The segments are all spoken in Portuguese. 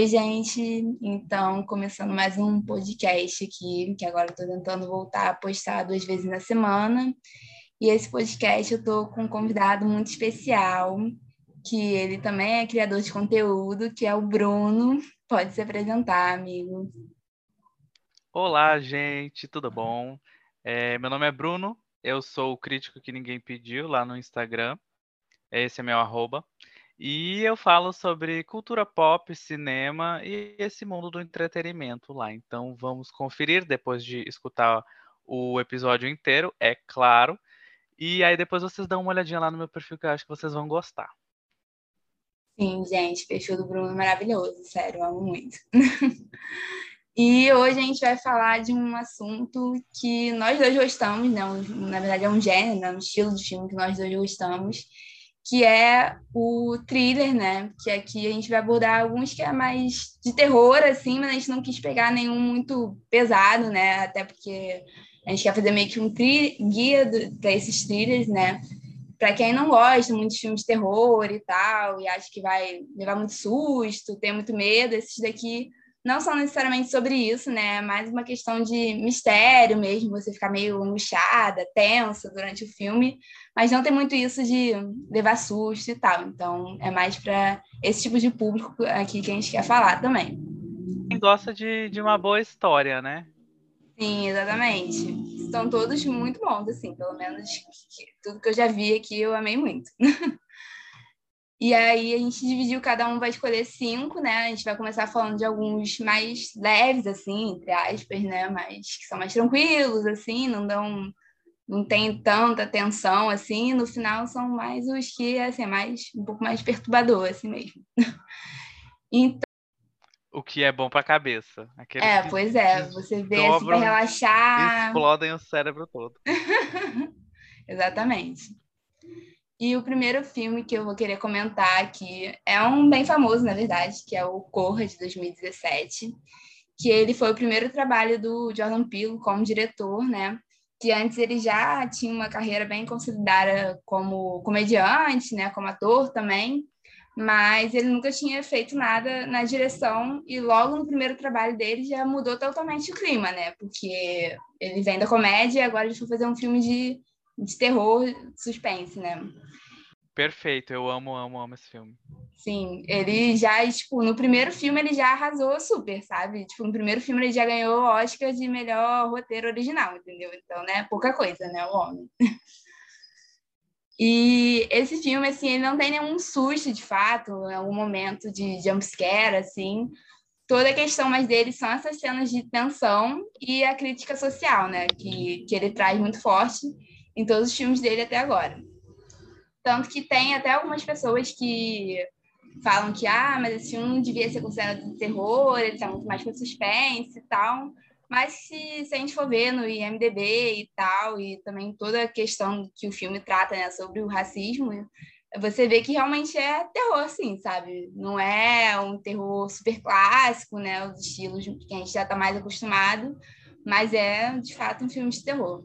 Oi, gente. Então, começando mais um podcast aqui, que agora estou tentando voltar a postar duas vezes na semana. E esse podcast eu estou com um convidado muito especial, que ele também é criador de conteúdo, que é o Bruno. Pode se apresentar, amigo. Olá, gente, tudo bom? É, meu nome é Bruno, eu sou o crítico que ninguém pediu lá no Instagram. Esse é meu arroba. E eu falo sobre cultura pop, cinema e esse mundo do entretenimento lá. Então vamos conferir depois de escutar o episódio inteiro, é claro. E aí depois vocês dão uma olhadinha lá no meu perfil que eu acho que vocês vão gostar. Sim, gente, perfil do Bruno é maravilhoso, sério, amo muito. e hoje a gente vai falar de um assunto que nós dois gostamos, né? na verdade é um gênero, né? um estilo de filme que nós dois gostamos, que é o thriller, né? Que aqui a gente vai abordar alguns que é mais de terror, assim, mas a gente não quis pegar nenhum muito pesado, né? Até porque a gente quer fazer meio que um guia para esses thrillers, né? Para quem não gosta muito de filmes de terror e tal, e acha que vai levar muito susto, ter muito medo, esses daqui não são necessariamente sobre isso, né? É mais uma questão de mistério mesmo, você ficar meio angustiada, tensa durante o filme, mas não tem muito isso de levar susto e tal. Então, é mais para esse tipo de público aqui que a gente quer falar também. Quem gosta de, de uma boa história, né? Sim, exatamente. Estão todos muito bons, assim, pelo menos tudo que eu já vi aqui eu amei muito. E aí a gente dividiu, cada um vai escolher cinco, né? A gente vai começar falando de alguns mais leves, assim, entre aspas, né? Mas que são mais tranquilos, assim, não dão. Não tem tanta tensão assim, no final são mais os que assim, é mais um pouco mais perturbador assim mesmo. então, o que é bom para a cabeça. é, pois é, você vê assim para relaxar. Explodem o cérebro todo. Exatamente. E o primeiro filme que eu vou querer comentar aqui é um bem famoso, na verdade, que é o Corra, de 2017, que ele foi o primeiro trabalho do Jordan Peele como diretor, né? Que antes ele já tinha uma carreira bem consolidada como comediante, né? Como ator também, mas ele nunca tinha feito nada na direção e logo no primeiro trabalho dele já mudou totalmente o clima, né? Porque ele vem da comédia e agora ele foi fazer um filme de, de terror, suspense, né? Perfeito, eu amo, amo, amo esse filme. Sim, ele já, tipo, no primeiro filme ele já arrasou super, sabe? Tipo, no primeiro filme ele já ganhou Oscar de melhor roteiro original, entendeu? Então, né, pouca coisa, né, o homem. E esse filme, assim, ele não tem nenhum susto, de fato, em algum momento de jumpscare, assim. Toda a questão mais dele são essas cenas de tensão e a crítica social, né? Que, que ele traz muito forte em todos os filmes dele até agora. Tanto que tem até algumas pessoas que falam que, ah, mas esse filme devia ser considerado de terror, ele tá muito mais para suspense e tal. Mas se, se a gente for ver no IMDB e tal, e também toda a questão que o filme trata né, sobre o racismo, você vê que realmente é terror, sim, sabe? Não é um terror super clássico, né? Os estilos que a gente já está mais acostumado, mas é, de fato, um filme de terror.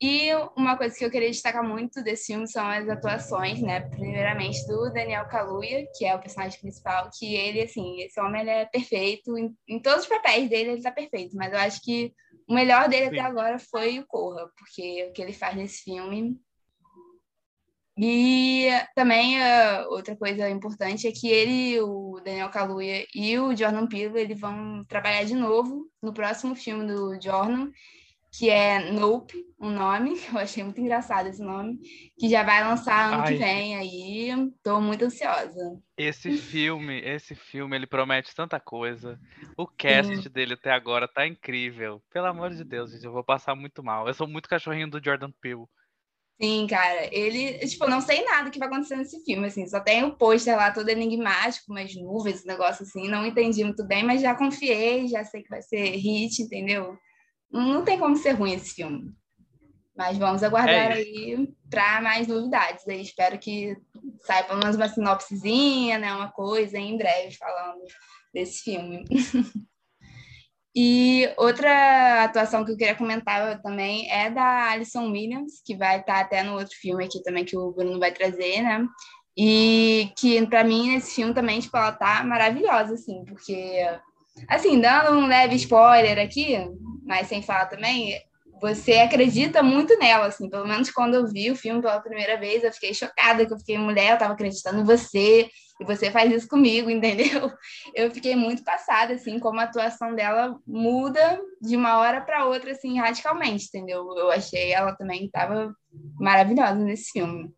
E uma coisa que eu queria destacar muito desse filme são as atuações, né? Primeiramente do Daniel Kaluuya, que é o personagem principal, que ele, assim, esse homem ele é perfeito, em, em todos os papéis dele ele tá perfeito, mas eu acho que o melhor dele Sim. até agora foi o Corra, porque o que ele faz nesse filme. E também uh, outra coisa importante é que ele, o Daniel Kaluuya e o Jordan Peele, eles vão trabalhar de novo no próximo filme do Jordan, que é Nope, um nome, eu achei muito engraçado esse nome, que já vai lançar ano Ai. que vem aí, tô muito ansiosa. Esse filme, esse filme, ele promete tanta coisa. O cast Sim. dele até agora tá incrível. Pelo amor de Deus, gente, eu vou passar muito mal. Eu sou muito cachorrinho do Jordan Peele. Sim, cara, ele, tipo, não sei nada que vai acontecer nesse filme, assim, só tem o pôster lá todo enigmático, umas nuvens, um negócio assim, não entendi muito bem, mas já confiei, já sei que vai ser hit, entendeu? Não tem como ser ruim esse filme. Mas vamos aguardar é aí para mais novidades. Aí espero que saia pelo menos uma sinopsezinha, né? Uma coisa em breve falando desse filme. e outra atuação que eu queria comentar também é da Alison Williams, que vai estar até no outro filme aqui também que o Bruno vai trazer, né? E que, para mim, nesse filme também, tipo, ela tá maravilhosa, assim, porque, assim, dando um leve spoiler aqui, mas sem falar também, você acredita muito nela, assim, pelo menos quando eu vi o filme pela primeira vez, eu fiquei chocada, que eu fiquei, mulher, eu tava acreditando em você, e você faz isso comigo, entendeu? Eu fiquei muito passada, assim, como a atuação dela muda de uma hora para outra, assim, radicalmente, entendeu? Eu achei ela também estava maravilhosa nesse filme.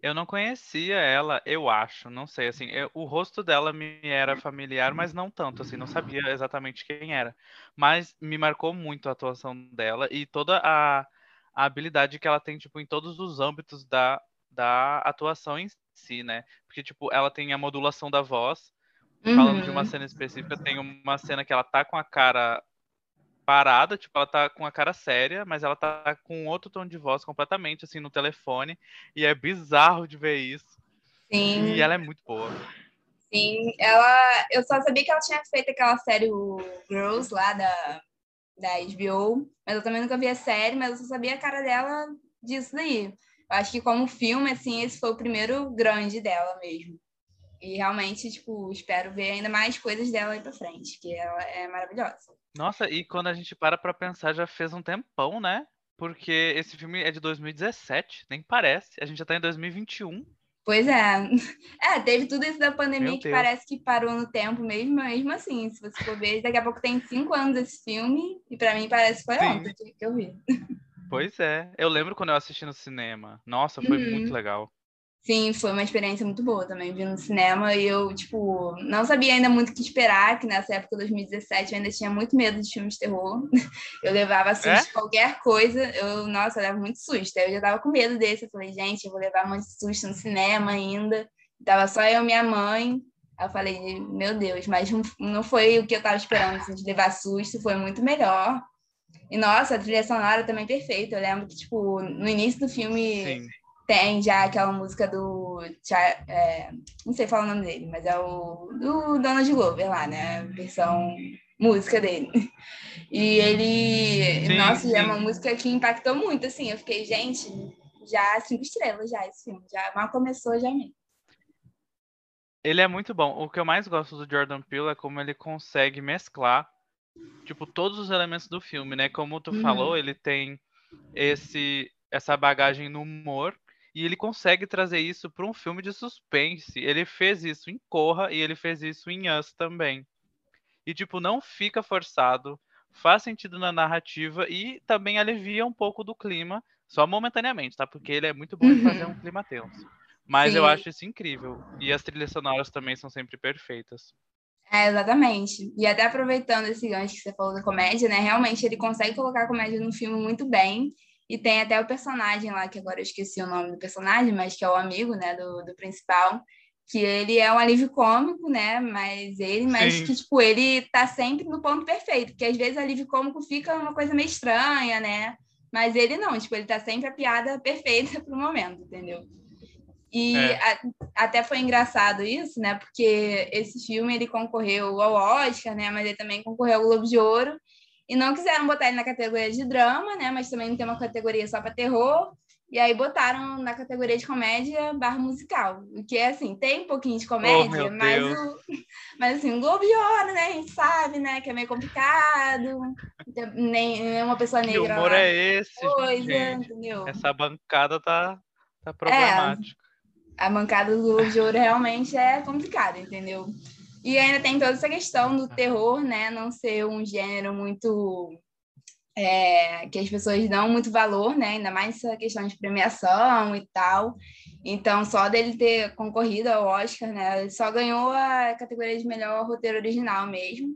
Eu não conhecia ela, eu acho, não sei, assim, eu, o rosto dela me era familiar, mas não tanto, assim, não sabia exatamente quem era. Mas me marcou muito a atuação dela e toda a, a habilidade que ela tem, tipo, em todos os âmbitos da, da atuação em si, né? Porque, tipo, ela tem a modulação da voz, falando de uma uhum. cena específica, tem uma cena que ela tá com a cara parada, tipo, ela tá com a cara séria, mas ela tá com outro tom de voz completamente, assim, no telefone. E é bizarro de ver isso. Sim. E ela é muito boa. Sim, ela. Eu só sabia que ela tinha feito aquela série o Girls lá da, da HBO, mas eu também nunca vi a série, mas eu só sabia a cara dela disso daí. Eu acho que como filme, assim, esse foi o primeiro grande dela mesmo. E realmente, tipo, espero ver ainda mais coisas dela aí pra frente, que ela é maravilhosa. Nossa, e quando a gente para pra pensar, já fez um tempão, né? Porque esse filme é de 2017, nem parece. A gente já tá em 2021. Pois é. É, teve tudo isso da pandemia que parece que parou no tempo mesmo, mesmo assim, se você for ver, daqui a pouco tem cinco anos esse filme, e para mim parece que foi Sim. ontem que eu vi. Pois é. Eu lembro quando eu assisti no cinema. Nossa, foi uhum. muito legal. Sim, foi uma experiência muito boa também, vi no cinema e eu, tipo, não sabia ainda muito o que esperar, que nessa época, 2017, eu ainda tinha muito medo de filmes de terror. Eu levava susto é? qualquer coisa, eu, nossa, eu levava muito susto. Aí eu já tava com medo desse, eu falei, gente, eu vou levar muito susto no cinema ainda. Tava só eu e minha mãe. Aí eu falei, meu Deus, mas não foi o que eu tava esperando, assim, de levar susto, foi muito melhor. E, nossa, a trilha sonora também perfeita. Eu lembro que, tipo, no início do filme... Sim tem já aquela música do. É, não sei falar o nome dele, mas é o do Donald Glover lá, né? Versão música dele. E ele. Sim, nossa, sim. é uma música que impactou muito, assim. Eu fiquei, gente, já cinco estrelas já esse filme. Já mal começou, já me. Ele é muito bom. O que eu mais gosto do Jordan Peele é como ele consegue mesclar, tipo, todos os elementos do filme, né? Como tu uhum. falou, ele tem esse essa bagagem no humor, e ele consegue trazer isso para um filme de suspense. Ele fez isso em Corra e ele fez isso em Us também. E, tipo, não fica forçado, faz sentido na narrativa e também alivia um pouco do clima, só momentaneamente, tá? Porque ele é muito bom em fazer um uhum. clima tenso. Mas Sim. eu acho isso incrível. E as trilhas sonoras também são sempre perfeitas. É, exatamente. E até aproveitando esse gancho que você falou da comédia, né? Realmente ele consegue colocar a comédia no filme muito bem. E tem até o personagem lá, que agora eu esqueci o nome do personagem, mas que é o amigo, né, do, do principal, que ele é um alívio cômico, né, mas ele, mas Sim. que, tipo, ele tá sempre no ponto perfeito, porque às vezes o alívio cômico fica uma coisa meio estranha, né, mas ele não, tipo, ele tá sempre a piada perfeita pro momento, entendeu? E é. a, até foi engraçado isso, né? Porque esse filme ele concorreu ao Oscar, né? Mas ele também concorreu ao Globo de Ouro. E não quiseram botar ele na categoria de drama, né? Mas também não tem uma categoria só para terror. E aí botaram na categoria de comédia barra musical. O que é assim, tem um pouquinho de comédia, oh, mas, o, mas assim, um Globo de Ouro, né? A gente sabe, né? Que é meio complicado. Nem uma pessoa negra. Que humor lá, é esse? Coisa, gente? entendeu? Essa bancada tá, tá problemática. É, a bancada do Globo de Ouro realmente é complicada, entendeu? E ainda tem toda essa questão do terror, né? Não ser um gênero muito. É, que as pessoas dão muito valor, né? Ainda mais essa questão de premiação e tal. Então, só dele ter concorrido ao Oscar, né? Ele só ganhou a categoria de melhor roteiro original mesmo.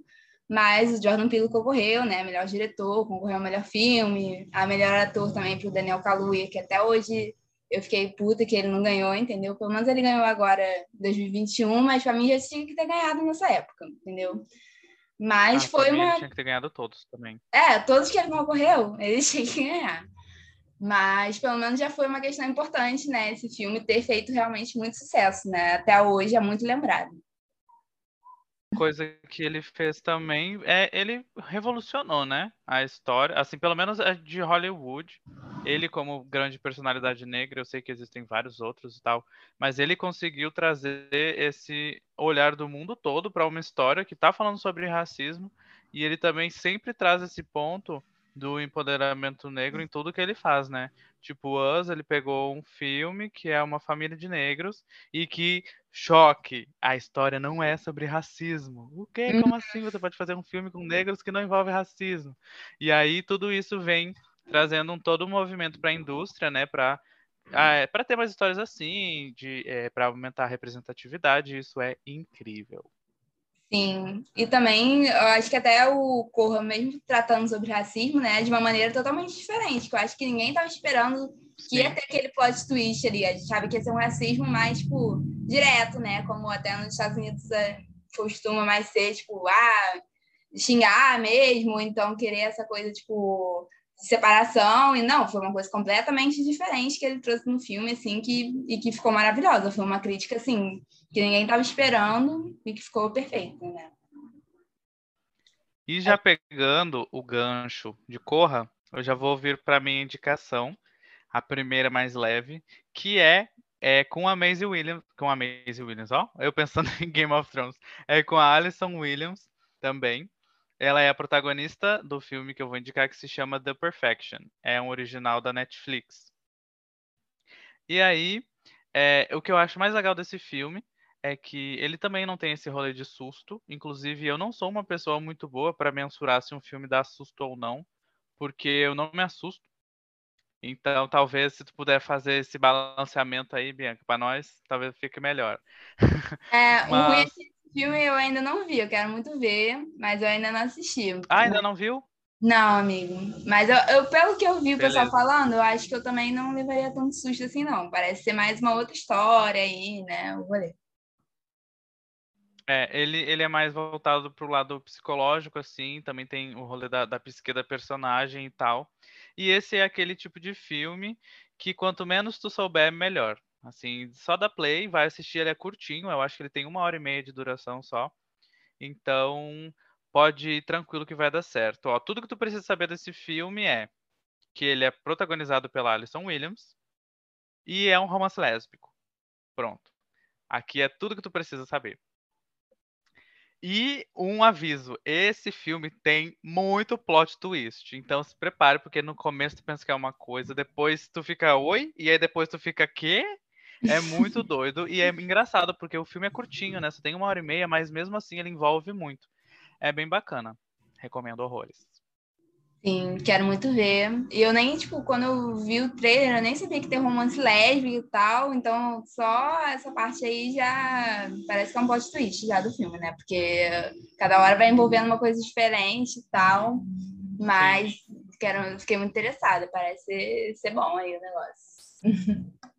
Mas o Jordan Peele concorreu, né? Melhor diretor, concorreu ao melhor filme, a melhor ator também para o Daniel Kaluuya, que até hoje eu fiquei puta que ele não ganhou, entendeu? Pelo menos ele ganhou agora 2021, mas pra mim já tinha que ter ganhado nessa época, entendeu? Mas ah, foi uma. Ele tinha que ter ganhado todos também. É, todos que ele concorreu, ele tinha que ganhar. Mas pelo menos já foi uma questão importante, né? Esse filme ter feito realmente muito sucesso, né? Até hoje é muito lembrado. Coisa que ele fez também é ele revolucionou, né, a história, assim, pelo menos de Hollywood. Ele como grande personalidade negra, eu sei que existem vários outros e tal, mas ele conseguiu trazer esse olhar do mundo todo para uma história que está falando sobre racismo e ele também sempre traz esse ponto do empoderamento negro em tudo que ele faz, né? Tipo, Us, ele pegou um filme que é uma família de negros e que, choque, a história não é sobre racismo. O quê? Como assim você pode fazer um filme com negros que não envolve racismo? E aí tudo isso vem trazendo um todo um movimento para a indústria, né? Para ah, é, para ter mais histórias assim, de é, para aumentar a representatividade, isso é incrível. Sim, e também eu acho que até o Corra, mesmo tratando sobre racismo, né, de uma maneira totalmente diferente, que eu acho que ninguém estava esperando que Sim. ia ter aquele plot twist ali. A gente sabe que ia ser um racismo mais, tipo, direto, né, como até nos Estados Unidos é, costuma mais ser, tipo, ah, xingar mesmo, então querer essa coisa, tipo, separação, e não, foi uma coisa completamente diferente que ele trouxe no filme, assim, que, e que ficou maravilhosa. Foi uma crítica, assim, que ninguém estava esperando e que ficou perfeita, né? E já pegando o gancho de Corra, eu já vou vir para minha indicação, a primeira mais leve, que é, é com a Maisie Williams, com a Maisie Williams, ó, eu pensando em Game of Thrones, é com a Alison Williams também. Ela é a protagonista do filme que eu vou indicar que se chama The Perfection. É um original da Netflix. E aí, é, o que eu acho mais legal desse filme é que ele também não tem esse rolê de susto. Inclusive, eu não sou uma pessoa muito boa para mensurar se um filme dá susto ou não, porque eu não me assusto. Então, talvez se tu puder fazer esse balanceamento aí, Bianca, para nós, talvez fique melhor. É, mas... esse filme eu ainda não vi, eu quero muito ver, mas eu ainda não assisti. Ah, ainda não viu? Não, amigo. Mas eu, eu, pelo que eu vi o pessoal falando, eu acho que eu também não levaria tanto susto assim, não. Parece ser mais uma outra história aí, né? Eu vou ler. É, ele, ele é mais voltado pro lado psicológico, assim, também tem o rolê da, da psique da personagem e tal. E esse é aquele tipo de filme que quanto menos tu souber, melhor. Assim, só dá play, vai assistir, ele é curtinho, eu acho que ele tem uma hora e meia de duração só. Então, pode ir tranquilo que vai dar certo. Ó, tudo que tu precisa saber desse filme é que ele é protagonizado pela Alison Williams e é um romance lésbico. Pronto. Aqui é tudo que tu precisa saber. E um aviso: esse filme tem muito plot twist. Então se prepare, porque no começo tu pensa que é uma coisa, depois tu fica oi, e aí depois tu fica quê? É muito doido e é engraçado, porque o filme é curtinho, né? Só tem uma hora e meia, mas mesmo assim ele envolve muito. É bem bacana. Recomendo horrores. Sim, quero muito ver. E eu nem, tipo, quando eu vi o trailer, eu nem sabia que tem romance lésbico e tal, então só essa parte aí já parece que é um plot twist já do filme, né? Porque cada hora vai envolvendo uma coisa diferente e tal, mas quero, fiquei muito interessada, parece ser, ser bom aí o negócio.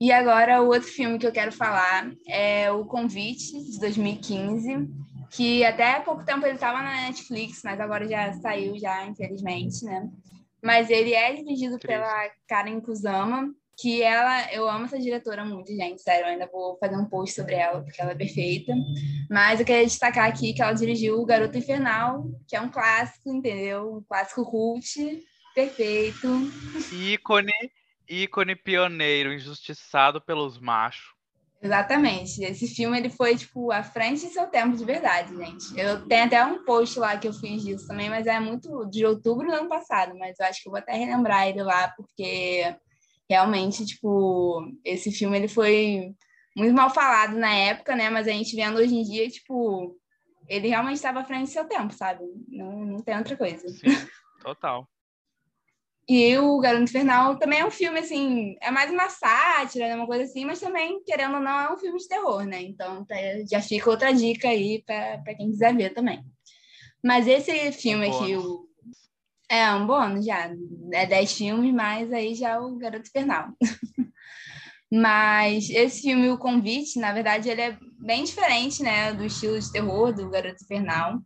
E agora o outro filme que eu quero falar é O Convite, de 2015 que até há pouco tempo ele estava na Netflix, mas agora já saiu já, infelizmente, né? Mas ele é dirigido pela Karen Kusama, que ela, eu amo essa diretora muito, gente, sério, eu ainda vou fazer um post sobre ela, porque ela é perfeita. Mas eu queria destacar aqui que ela dirigiu O Garoto Infernal, que é um clássico, entendeu? Um clássico cult, perfeito. Ícone, ícone pioneiro, injustiçado pelos machos. Exatamente. Esse filme ele foi tipo à frente de seu tempo de verdade, gente. Eu tenho até um post lá que eu fiz disso também, mas é muito de outubro do ano passado, mas eu acho que eu vou até relembrar ele lá porque realmente tipo esse filme ele foi muito mal falado na época, né? Mas a gente vendo hoje em dia, tipo, ele realmente estava à frente de seu tempo, sabe? Não, não tem outra coisa. Sim, total. E o Garoto Infernal também é um filme, assim, é mais uma sátira, né, uma coisa assim, mas também, querendo ou não, é um filme de terror, né? Então tá, já fica outra dica aí para quem quiser ver também. Mas esse filme aqui, o... é um bônus já, é 10 filmes, mas aí já é o Garoto Infernal. mas esse filme, O Convite, na verdade, ele é bem diferente, né, do estilo de terror do Garoto Infernal.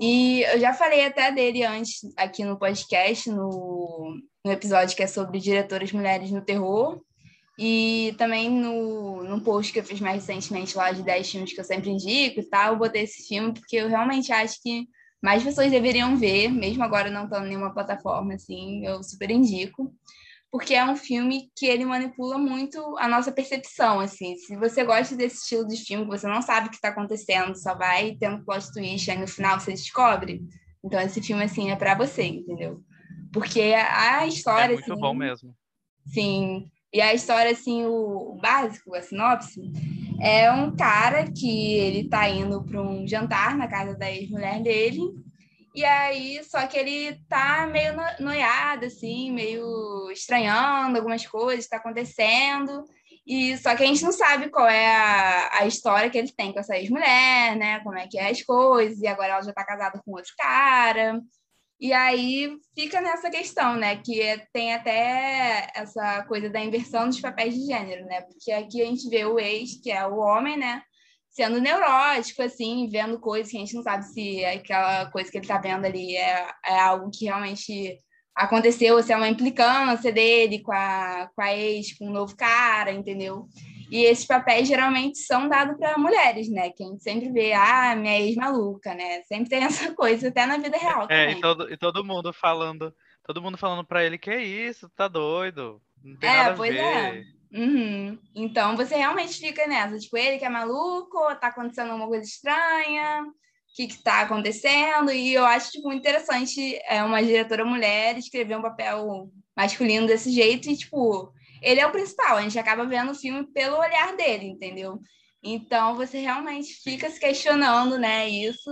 E eu já falei até dele antes aqui no podcast, no, no episódio que é sobre diretoras mulheres no terror. E também no, no post que eu fiz mais recentemente lá de 10 filmes que eu sempre indico e tal, eu botei esse filme porque eu realmente acho que mais pessoas deveriam ver, mesmo agora não estando em nenhuma plataforma, assim, eu super indico. Porque é um filme que ele manipula muito a nossa percepção, assim. Se você gosta desse estilo de filme, que você não sabe o que está acontecendo, só vai tendo plot twist, aí no final você descobre. Então esse filme, assim, é para você, entendeu? Porque a história... É muito assim, bom mesmo. Sim, e a história, assim, o, o básico, a sinopse, é um cara que ele tá indo para um jantar na casa da ex-mulher dele, e aí, só que ele tá meio noiado, assim, meio estranhando algumas coisas que tá acontecendo, e só que a gente não sabe qual é a, a história que ele tem com essa ex-mulher, né? Como é que é as coisas, e agora ela já tá casada com outro cara. E aí fica nessa questão, né? Que é, tem até essa coisa da inversão dos papéis de gênero, né? Porque aqui a gente vê o ex, que é o homem, né? Sendo neurótico, assim, vendo coisas que a gente não sabe se aquela coisa que ele tá vendo ali é, é algo que realmente aconteceu, ou se é uma implicância dele com a, com a ex, com um novo cara, entendeu? E esses papéis geralmente são dados para mulheres, né? Que a gente sempre vê, ah, minha ex-maluca, né? Sempre tem essa coisa, até na vida real. É, e todo, e todo mundo falando, todo mundo falando para ele que é isso, tá doido. Não tem é, nada a ver. é. Uhum. Então você realmente fica nessa, tipo, ele que é maluco, tá acontecendo alguma coisa estranha, o que que tá acontecendo? E eu acho tipo, muito interessante é, uma diretora mulher escrever um papel masculino desse jeito e, tipo, ele é o principal, a gente acaba vendo o filme pelo olhar dele, entendeu? Então você realmente fica se questionando, né, isso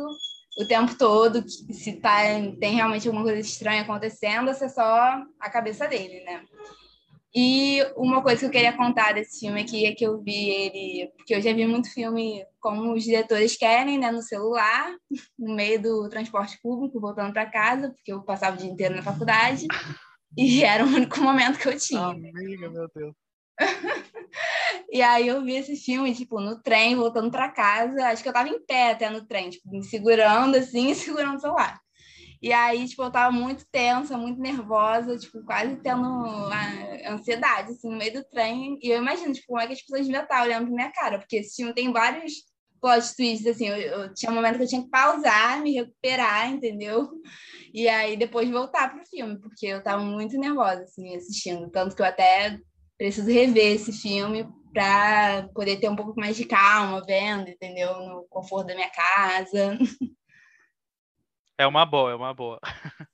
o tempo todo, se tá, tem realmente alguma coisa estranha acontecendo, se é só a cabeça dele, né? E uma coisa que eu queria contar desse filme aqui é que eu vi ele, porque eu já vi muito filme como os diretores querem, né, no celular, no meio do transporte público, voltando para casa, porque eu passava o dia inteiro na faculdade. E era o único momento que eu tinha. Amiga, meu Deus. e aí eu vi esse filme, tipo, no trem, voltando para casa. Acho que eu tava em pé até no trem, tipo, me segurando assim, e segurando o celular. E aí, tipo, eu tava muito tensa, muito nervosa, tipo, quase tendo ansiedade, assim, no meio do trem. E eu imagino, tipo, como é que as pessoas deviam estar olhando pra minha cara, porque esse filme tem vários plot twists, assim, eu, eu, tinha um momento que eu tinha que pausar, me recuperar, entendeu? E aí depois voltar pro filme, porque eu tava muito nervosa, assim, assistindo. Tanto que eu até preciso rever esse filme para poder ter um pouco mais de calma vendo, entendeu? No conforto da minha casa. É uma boa, é uma boa.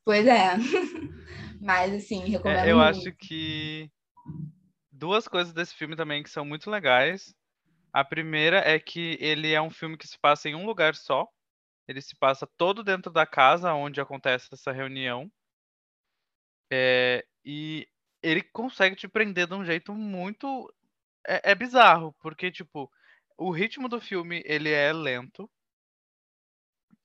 Pois é. Mas, assim, recomendo. É, eu muito. acho que duas coisas desse filme também que são muito legais. A primeira é que ele é um filme que se passa em um lugar só. Ele se passa todo dentro da casa onde acontece essa reunião. É, e ele consegue te prender de um jeito muito. É, é, bizarro, porque, tipo, o ritmo do filme ele é lento.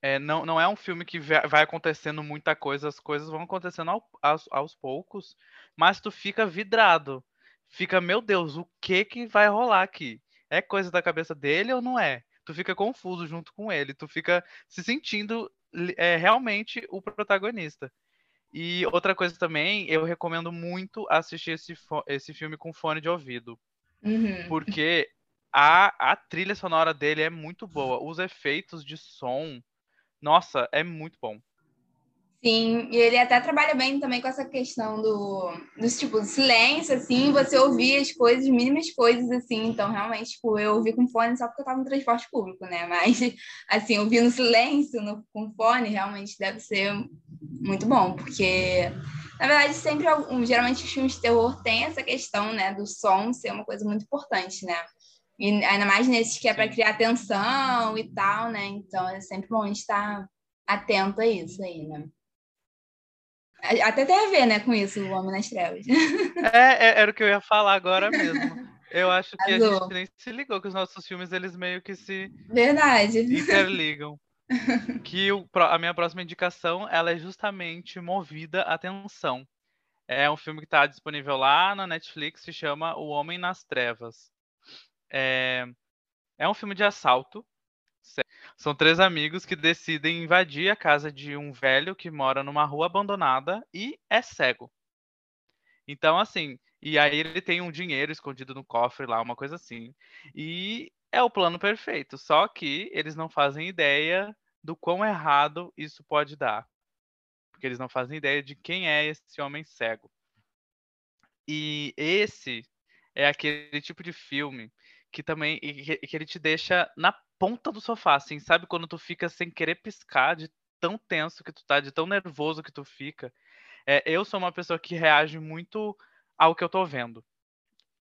É, não, não é um filme que vai acontecendo muita coisa, as coisas vão acontecendo ao, aos, aos poucos, mas tu fica vidrado. Fica, meu Deus, o que que vai rolar aqui? É coisa da cabeça dele ou não é? Tu fica confuso junto com ele, tu fica se sentindo é, realmente o protagonista. E outra coisa também, eu recomendo muito assistir esse, esse filme com fone de ouvido. Uhum. Porque a, a trilha sonora dele é muito boa. Os efeitos de som, nossa, é muito bom. Sim, e ele até trabalha bem também com essa questão do, dos tipo, silêncio, assim, você ouvir as coisas, mínimas coisas, assim, então realmente, tipo, eu ouvi com fone só porque eu tava no transporte público, né, mas, assim, ouvir no silêncio, no, com fone, realmente deve ser muito bom, porque, na verdade, sempre, geralmente os filmes de terror têm essa questão, né, do som ser uma coisa muito importante, né, e ainda mais nesses que é para criar atenção e tal, né, então é sempre bom a gente estar atento a isso aí, né. Até tem a ver, né, com isso, o Homem nas Trevas. É, é, era o que eu ia falar agora mesmo. Eu acho que Azul. a gente nem se ligou que os nossos filmes, eles meio que se Verdade. interligam. que o, a minha próxima indicação, ela é justamente movida à tensão. É um filme que está disponível lá na Netflix, se chama O Homem nas Trevas. É, é um filme de assalto, são três amigos que decidem invadir a casa de um velho que mora numa rua abandonada e é cego. Então, assim, E aí ele tem um dinheiro escondido no cofre lá, uma coisa assim. E é o plano perfeito, só que eles não fazem ideia do quão errado isso pode dar. Porque eles não fazem ideia de quem é esse homem cego. E esse é aquele tipo de filme que também que, que ele te deixa na ponta do sofá, assim, sabe quando tu fica sem querer piscar de tão tenso que tu tá, de tão nervoso que tu fica. É, eu sou uma pessoa que reage muito ao que eu tô vendo.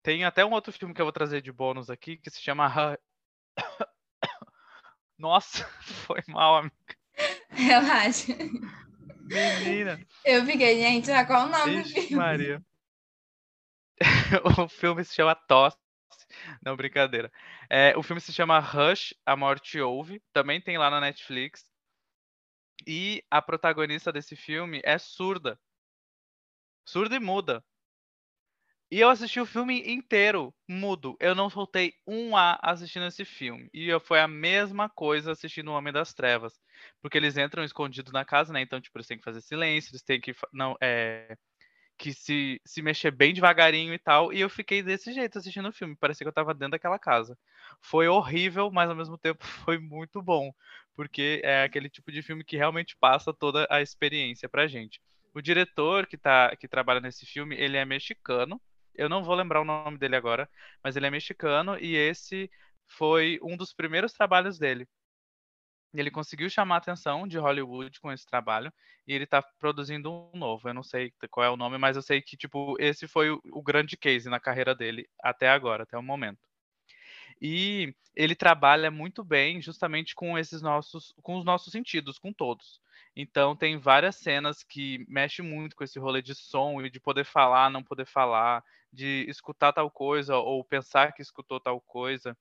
Tem até um outro filme que eu vou trazer de bônus aqui que se chama Nossa, foi mal, amiga. Relaxa. Menina. Eu fiquei, gente, qual o nome Ixi, do filme? Maria. o filme se chama Tosse. Não, brincadeira. É, o filme se chama Rush, A Morte Ouve. Também tem lá na Netflix. E a protagonista desse filme é surda. Surda e muda. E eu assisti o filme inteiro, mudo. Eu não soltei um A assistindo esse filme. E foi a mesma coisa assistindo O Homem das Trevas. Porque eles entram escondidos na casa, né? Então, tipo, eles têm que fazer silêncio, eles têm que. Não, é, que se, se mexer bem devagarinho e tal. E eu fiquei desse jeito assistindo o filme. Parecia que eu tava dentro daquela casa. Foi horrível, mas ao mesmo tempo foi muito bom. Porque é aquele tipo de filme que realmente passa toda a experiência pra gente. O diretor que, tá, que trabalha nesse filme, ele é mexicano. Eu não vou lembrar o nome dele agora, mas ele é mexicano e esse foi um dos primeiros trabalhos dele. Ele conseguiu chamar a atenção de Hollywood com esse trabalho e ele está produzindo um novo. Eu não sei qual é o nome, mas eu sei que tipo esse foi o, o grande case na carreira dele até agora, até o momento. E ele trabalha muito bem justamente com esses nossos, com os nossos sentidos, com todos. Então tem várias cenas que mexem muito com esse rolê de som e de poder falar, não poder falar, de escutar tal coisa ou pensar que escutou tal coisa.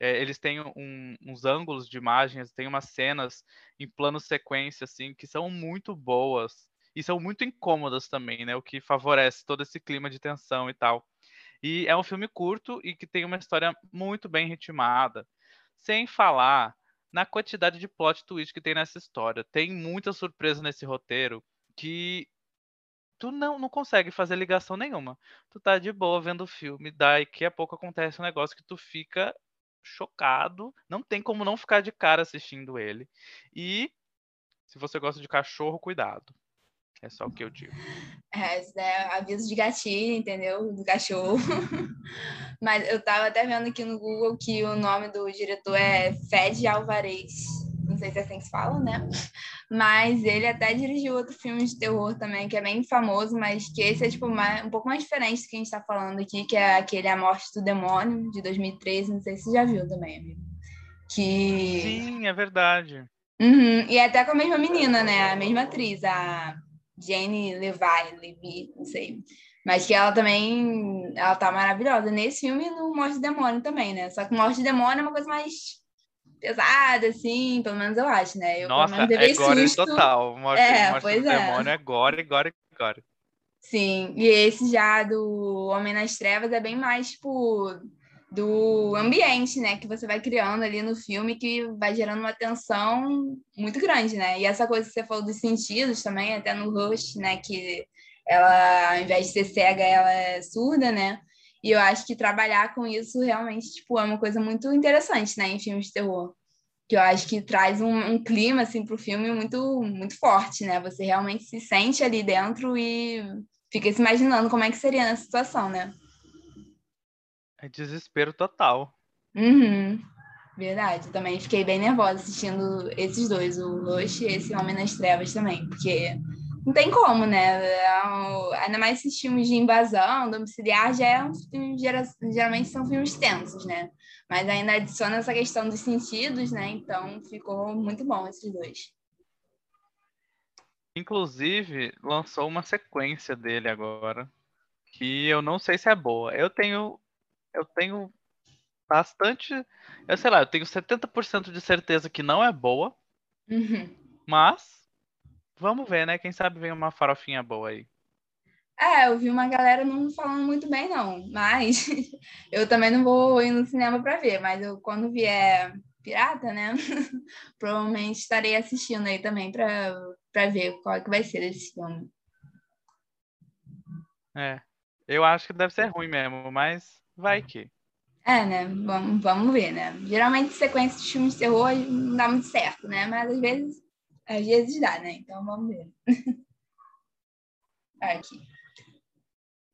É, eles têm um, uns ângulos de imagens, tem umas cenas em plano sequência assim que são muito boas e são muito incômodas também, né? O que favorece todo esse clima de tensão e tal. E é um filme curto e que tem uma história muito bem ritmada, sem falar na quantidade de plot twist que tem nessa história. Tem muita surpresa nesse roteiro que tu não, não consegue fazer ligação nenhuma. Tu tá de boa vendo o filme, daqui a pouco acontece um negócio que tu fica chocado, não tem como não ficar de cara assistindo ele. E se você gosta de cachorro, cuidado. É só o que eu digo. É, isso é aviso de gatinho, entendeu? Do cachorro. Mas eu tava até vendo aqui no Google que o nome do diretor é Fed Alvarez. Não sei se é assim que se fala, né? Mas ele até dirigiu outro filme de terror também, que é bem famoso, mas que esse é tipo mais, um pouco mais diferente do que a gente tá falando aqui, que é aquele A Morte do Demônio, de 2013. Não sei se você já viu também, amigo. Que... Sim, é verdade. Uhum. E é até com a mesma menina, né? A mesma atriz, a Jane Levi, Levi, não sei. Mas que ela também, ela tá maravilhosa. Nesse filme e no Morte de Demônio também, né? Só que Morte de Demônio é uma coisa mais pesada, assim, pelo menos eu acho, né? Eu, Nossa, é gore susto. total. Morte, É, Morte pois do é. Demônio é gore, gore, gore. Sim, e esse já do Homem nas Trevas é bem mais, tipo, do ambiente, né? Que você vai criando ali no filme, que vai gerando uma tensão muito grande, né? E essa coisa que você falou dos sentidos também, até no Rush, né? Que ela, ao invés de ser cega, ela é surda, né? E eu acho que trabalhar com isso realmente, tipo, é uma coisa muito interessante, né? Em filmes de terror. Que eu acho que traz um, um clima, assim, pro filme muito, muito forte, né? Você realmente se sente ali dentro e fica se imaginando como é que seria nessa situação, né? É desespero total. Uhum. Verdade, também fiquei bem nervosa assistindo esses dois, o Rush e esse Homem nas Trevas também, porque não tem como, né? É Ainda mais esses filmes de invasão, domiciliar, já é um filme, gera- geralmente são filmes tensos, né? Mas ainda adiciona essa questão dos sentidos, né? Então ficou muito bom esses dois. Inclusive, lançou uma sequência dele agora, que eu não sei se é boa. Eu tenho eu tenho bastante, eu sei lá, eu tenho 70% de certeza que não é boa, Uhum. mas vamos ver, né? Quem sabe vem uma farofinha boa aí. É, eu vi uma galera não falando muito bem, não. Mas eu também não vou ir no cinema para ver. Mas eu, quando vier pirata, né? Provavelmente estarei assistindo aí também para ver qual é que vai ser desse filme. É. Eu acho que deve ser ruim mesmo, mas vai que. É, né? Vamos, vamos ver, né? Geralmente sequência de filmes de terror não dá muito certo, né? Mas às vezes, às vezes dá, né? Então vamos ver. Aqui.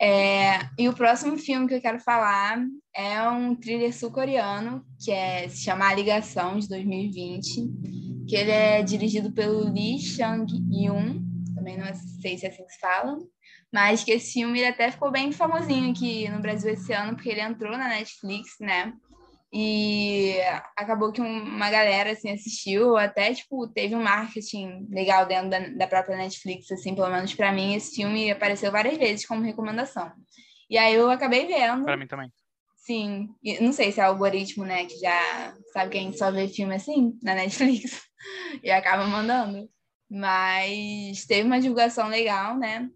É, e o próximo filme que eu quero falar é um thriller sul-coreano que é, se chama A Ligação, de 2020, que ele é dirigido pelo Lee Chang-yoon, também não sei se é assim que se fala, mas que esse filme até ficou bem famosinho aqui no Brasil esse ano, porque ele entrou na Netflix, né? E acabou que uma galera assim assistiu, até tipo teve um marketing legal dentro da, da própria Netflix, assim, pelo menos para mim esse filme apareceu várias vezes como recomendação. E aí eu acabei vendo. Para mim também. Sim, e não sei se é algoritmo, né, que já sabe que a gente só vê filme assim na Netflix e acaba mandando. Mas teve uma divulgação legal, né?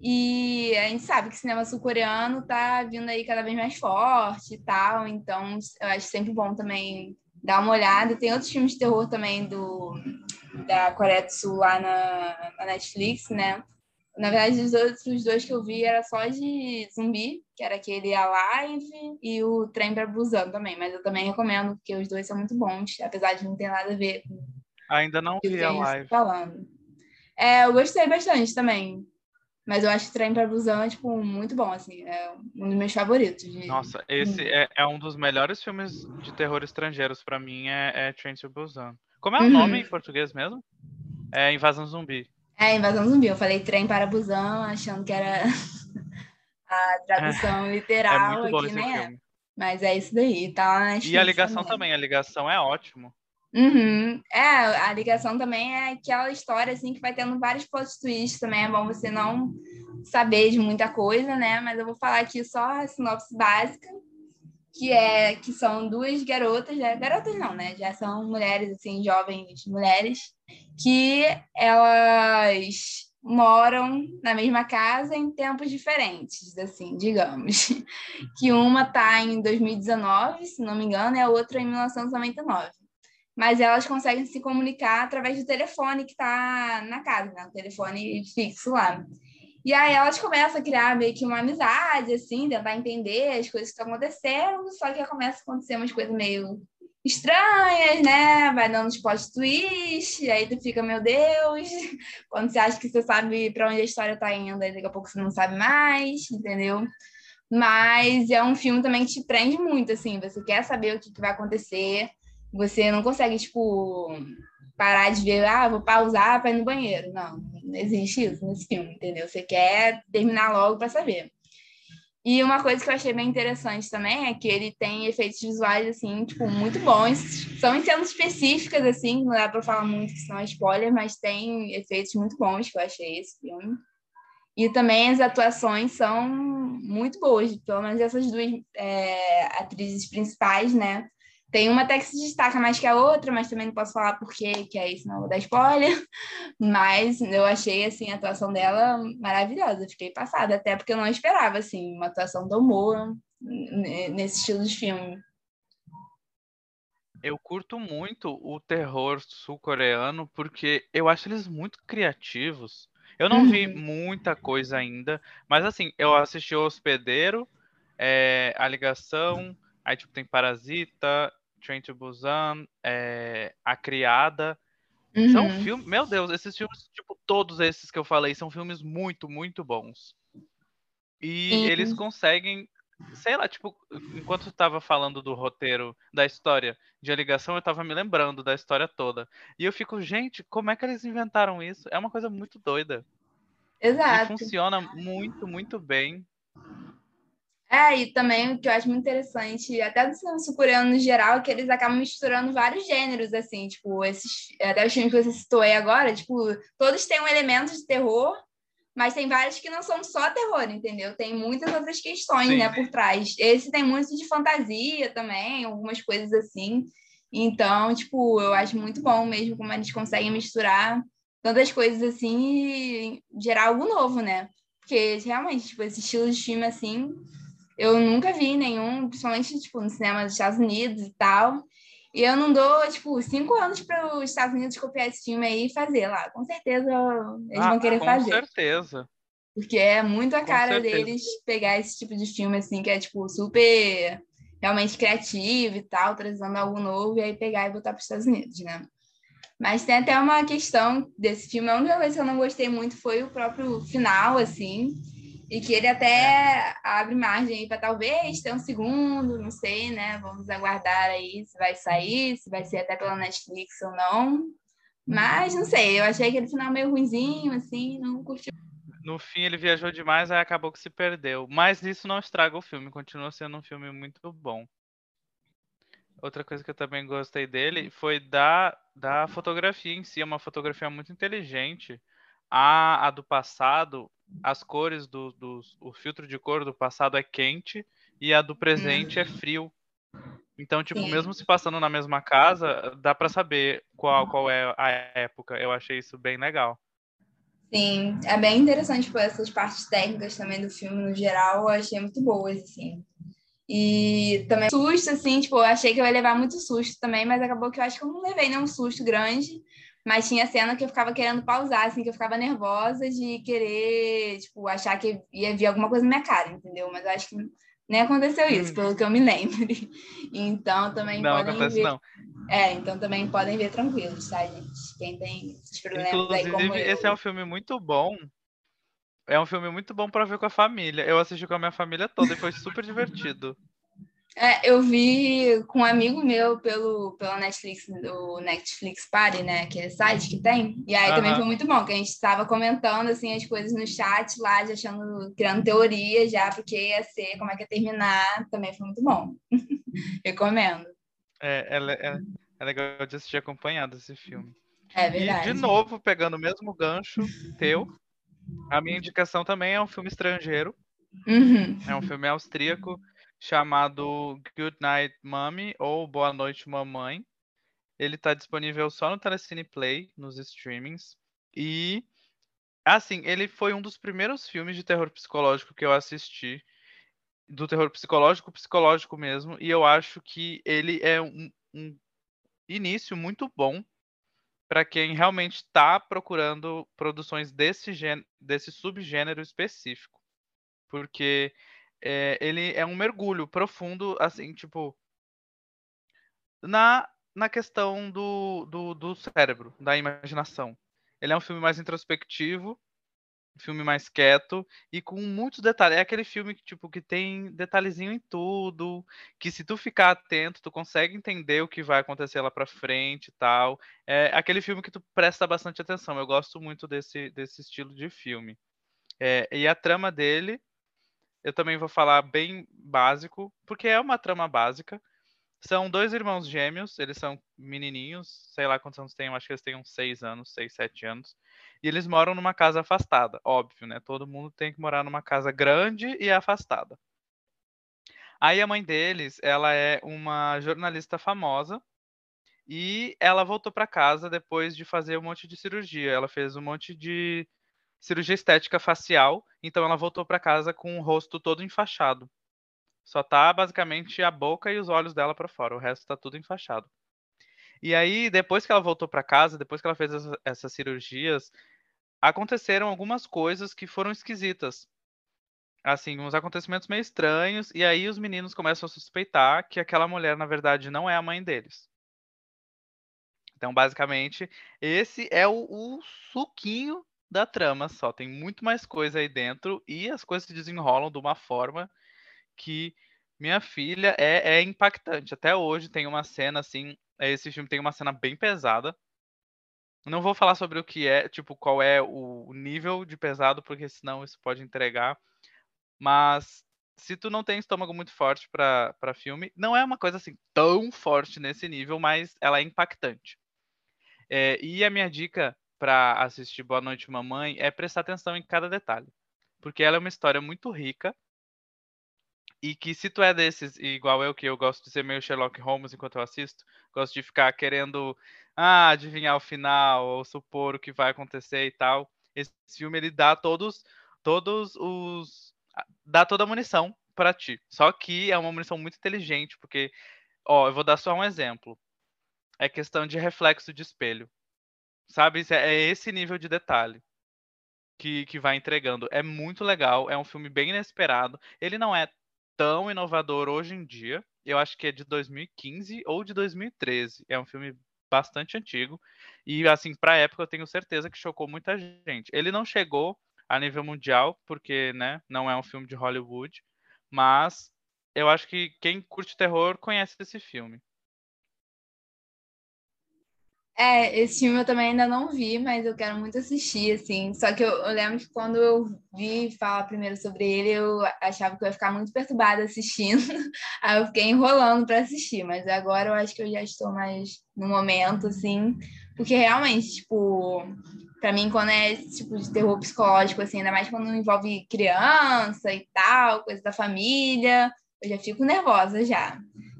E a gente sabe que o cinema sul-coreano tá vindo aí cada vez mais forte e tal, então eu acho sempre bom também dar uma olhada. Tem outros filmes de terror também do, da Coreia do Sul lá na, na Netflix, né? Na verdade, os outros dois que eu vi era só de zumbi, que era aquele Alive e o Trem para Busan também, mas eu também recomendo, porque os dois são muito bons, apesar de não ter nada a ver com Ainda não vi a live. Falando. É, eu gostei bastante também. Mas eu acho Trem para Busan, tipo, muito bom, assim. É um dos meus favoritos. De... Nossa, esse é, é, um dos melhores filmes de terror estrangeiros para mim, é, é Train to Busan. Como é o uhum. nome em português mesmo? É Invasão Zumbi. É, Invasão Zumbi. Eu falei Trem para Busan, achando que era a tradução é, literal. É muito bom aqui, esse né? filme. Mas é isso daí, tá? E a ligação também. também, a ligação é ótimo. Uhum. É, a ligação também é aquela história assim que vai tendo vários plot twists também. É bom você não saber de muita coisa, né? Mas eu vou falar aqui só a sinopse básica, que é que são duas garotas, né? garotas não, né? Já são mulheres assim, jovens mulheres, que elas moram na mesma casa em tempos diferentes, assim, digamos. Que uma tá em 2019, se não me engano, e a outra em 1999 mas elas conseguem se comunicar através do telefone que está na casa, né? O telefone fixo lá. E aí elas começam a criar meio que uma amizade, assim, tentar entender as coisas que estão acontecendo, só que começa a acontecer umas coisas meio estranhas, né? Vai dando uns plot twist, e aí tu fica, meu Deus, quando você acha que você sabe para onde a história está indo, aí daqui a pouco você não sabe mais, entendeu? Mas é um filme também que te prende muito, assim, você quer saber o que, que vai acontecer, você não consegue, tipo, parar de ver, ah, vou pausar para ir no banheiro. Não, não existe isso nesse filme, entendeu? Você quer terminar logo para saber. E uma coisa que eu achei bem interessante também é que ele tem efeitos visuais, assim, tipo, muito bons. São em cenas específicas, assim, não dá para falar muito, que são spoiler, mas tem efeitos muito bons que eu achei esse filme. E também as atuações são muito boas, pelo menos essas duas é, atrizes principais, né? Tem uma até que se destaca mais que a outra, mas também não posso falar por quê, que é isso, não vou dar spoiler. Mas eu achei, assim, a atuação dela maravilhosa. Fiquei passada, até porque eu não esperava, assim, uma atuação tão boa nesse estilo de filme. Eu curto muito o terror sul-coreano porque eu acho eles muito criativos. Eu não uhum. vi muita coisa ainda, mas assim, eu assisti O Hospedeiro, é, A Ligação, aí tipo tem Parasita, Train to Busan, é, A Criada. Uhum. São filmes. Meu Deus, esses filmes, tipo, todos esses que eu falei, são filmes muito, muito bons. E eles conseguem, sei lá, tipo, enquanto eu tava falando do roteiro, da história de A Ligação, eu tava me lembrando da história toda. E eu fico, gente, como é que eles inventaram isso? É uma coisa muito doida. Exato. E funciona muito, muito bem. É, e também o que eu acho muito interessante, até do cinema sul-coreano no geral, é que eles acabam misturando vários gêneros, assim, tipo, esses, até os filmes que você citou aí agora, tipo, todos têm um elemento de terror, mas tem vários que não são só terror, entendeu? Tem muitas outras questões, Sim. né, por trás. Esse tem muito de fantasia também, algumas coisas assim. Então, tipo, eu acho muito bom mesmo como eles conseguem misturar tantas coisas assim e gerar algo novo, né? Porque realmente, tipo, esse estilo de filme assim eu nunca vi nenhum, principalmente tipo, no cinema dos Estados Unidos e tal. E eu não dou, tipo, cinco anos para os Estados Unidos copiar esse filme aí e fazer lá. Com certeza eles ah, vão querer com fazer. Com certeza. Porque é muito a cara deles pegar esse tipo de filme, assim, que é, tipo, super realmente criativo e tal, trazendo algo novo, e aí pegar e botar para os Estados Unidos, né? Mas tem até uma questão desse filme, a única coisa que eu não gostei muito foi o próprio final, assim, e que ele até abre margem para talvez ter um segundo, não sei, né? Vamos aguardar aí se vai sair, se vai ser até pela Netflix ou não. Mas não sei, eu achei aquele final meio ruinzinho, assim, não curti. No fim ele viajou demais, aí acabou que se perdeu. Mas isso não estraga o filme, continua sendo um filme muito bom. Outra coisa que eu também gostei dele foi da, da fotografia em si, é uma fotografia muito inteligente. A, a do passado, as cores do, do o filtro de cor do passado é quente e a do presente é frio. Então, tipo, Sim. mesmo se passando na mesma casa, dá para saber qual, qual é a época. Eu achei isso bem legal. Sim, é bem interessante, tipo, essas partes técnicas também do filme no geral, eu achei muito boas, assim. E também susto, assim, tipo, eu achei que eu ia levar muito susto também, mas acabou que eu acho que eu não levei nenhum susto grande. Mas tinha cena que eu ficava querendo pausar, assim, que eu ficava nervosa de querer, tipo, achar que ia vir alguma coisa na minha cara, entendeu? Mas eu acho que nem aconteceu isso, hum. pelo que eu me lembre. Então também não, podem acontece, ver. Não. É, então também podem ver tranquilos, tá, gente? Quem tem esses problemas Inclusive, aí como eu. esse é um filme muito bom. É um filme muito bom para ver com a família. Eu assisti com a minha família toda e foi super divertido. É, eu vi com um amigo meu pelo, pela Netflix, do Netflix Party, né? Aquele site que tem. E aí também foi muito bom, que a gente estava comentando assim, as coisas no chat lá, já achando, criando teoria já, porque ia ser, como é que ia terminar. Também foi muito bom. Recomendo. É, é, é, é, legal de assistir acompanhado esse filme. É verdade. E de novo, pegando o mesmo gancho teu, a minha indicação também é um filme estrangeiro. Uhum. É um filme austríaco chamado Good Night Mommy ou Boa Noite Mamãe. Ele está disponível só no Telecine Play, nos streamings. E, assim, ele foi um dos primeiros filmes de terror psicológico que eu assisti. Do terror psicológico, psicológico mesmo. E eu acho que ele é um, um início muito bom para quem realmente está procurando produções desse, desse subgênero específico. Porque é, ele é um mergulho profundo, assim, tipo, na, na questão do, do, do cérebro, da imaginação. Ele é um filme mais introspectivo, um filme mais quieto e com muitos detalhes. É aquele filme que, tipo, que tem detalhezinho em tudo, que se tu ficar atento, tu consegue entender o que vai acontecer lá pra frente e tal. É aquele filme que tu presta bastante atenção. Eu gosto muito desse, desse estilo de filme. É, e a trama dele eu também vou falar bem básico, porque é uma trama básica. São dois irmãos gêmeos, eles são menininhos, sei lá quantos anos têm, acho que eles têm uns seis anos, seis, sete anos. E eles moram numa casa afastada, óbvio, né? Todo mundo tem que morar numa casa grande e afastada. Aí a mãe deles, ela é uma jornalista famosa e ela voltou para casa depois de fazer um monte de cirurgia. Ela fez um monte de cirurgia estética facial, então ela voltou para casa com o rosto todo enfaixado. Só tá basicamente a boca e os olhos dela para fora, o resto tá tudo enfaixado. E aí, depois que ela voltou para casa, depois que ela fez essas cirurgias, aconteceram algumas coisas que foram esquisitas. Assim, uns acontecimentos meio estranhos, e aí os meninos começam a suspeitar que aquela mulher, na verdade, não é a mãe deles. Então, basicamente, esse é o, o suquinho da trama só. Tem muito mais coisa aí dentro e as coisas se desenrolam de uma forma que minha filha é, é impactante. Até hoje tem uma cena assim. Esse filme tem uma cena bem pesada. Não vou falar sobre o que é, tipo, qual é o nível de pesado, porque senão isso pode entregar. Mas se tu não tem estômago muito forte para filme, não é uma coisa assim tão forte nesse nível, mas ela é impactante. É, e a minha dica para assistir Boa Noite Mamãe é prestar atenção em cada detalhe. Porque ela é uma história muito rica e que se tu é desses, igual eu, que eu gosto de ser meio Sherlock Holmes enquanto eu assisto, gosto de ficar querendo ah, adivinhar o final ou supor o que vai acontecer e tal, esse filme ele dá todos todos os dá toda a munição para ti. Só que é uma munição muito inteligente, porque ó, eu vou dar só um exemplo. É questão de reflexo de espelho. Sabe? É esse nível de detalhe. que, que vai entregando. É muito legal, é um filme bem inesperado. Ele não é tão inovador hoje em dia. Eu acho que é de 2015 ou de 2013. É um filme bastante antigo. E, assim, para a época, eu tenho certeza que chocou muita gente. Ele não chegou a nível mundial, porque, né, não é um filme de Hollywood. Mas eu acho que quem curte terror conhece esse filme. É, esse filme eu também ainda não vi, mas eu quero muito assistir, assim. Só que eu, eu, lembro que quando eu vi falar primeiro sobre ele, eu achava que eu ia ficar muito perturbada assistindo. Aí eu fiquei enrolando para assistir, mas agora eu acho que eu já estou mais no momento, assim. Porque realmente, tipo, para mim, quando é esse tipo de terror psicológico, assim, ainda mais quando envolve criança e tal, coisa da família, eu já fico nervosa já.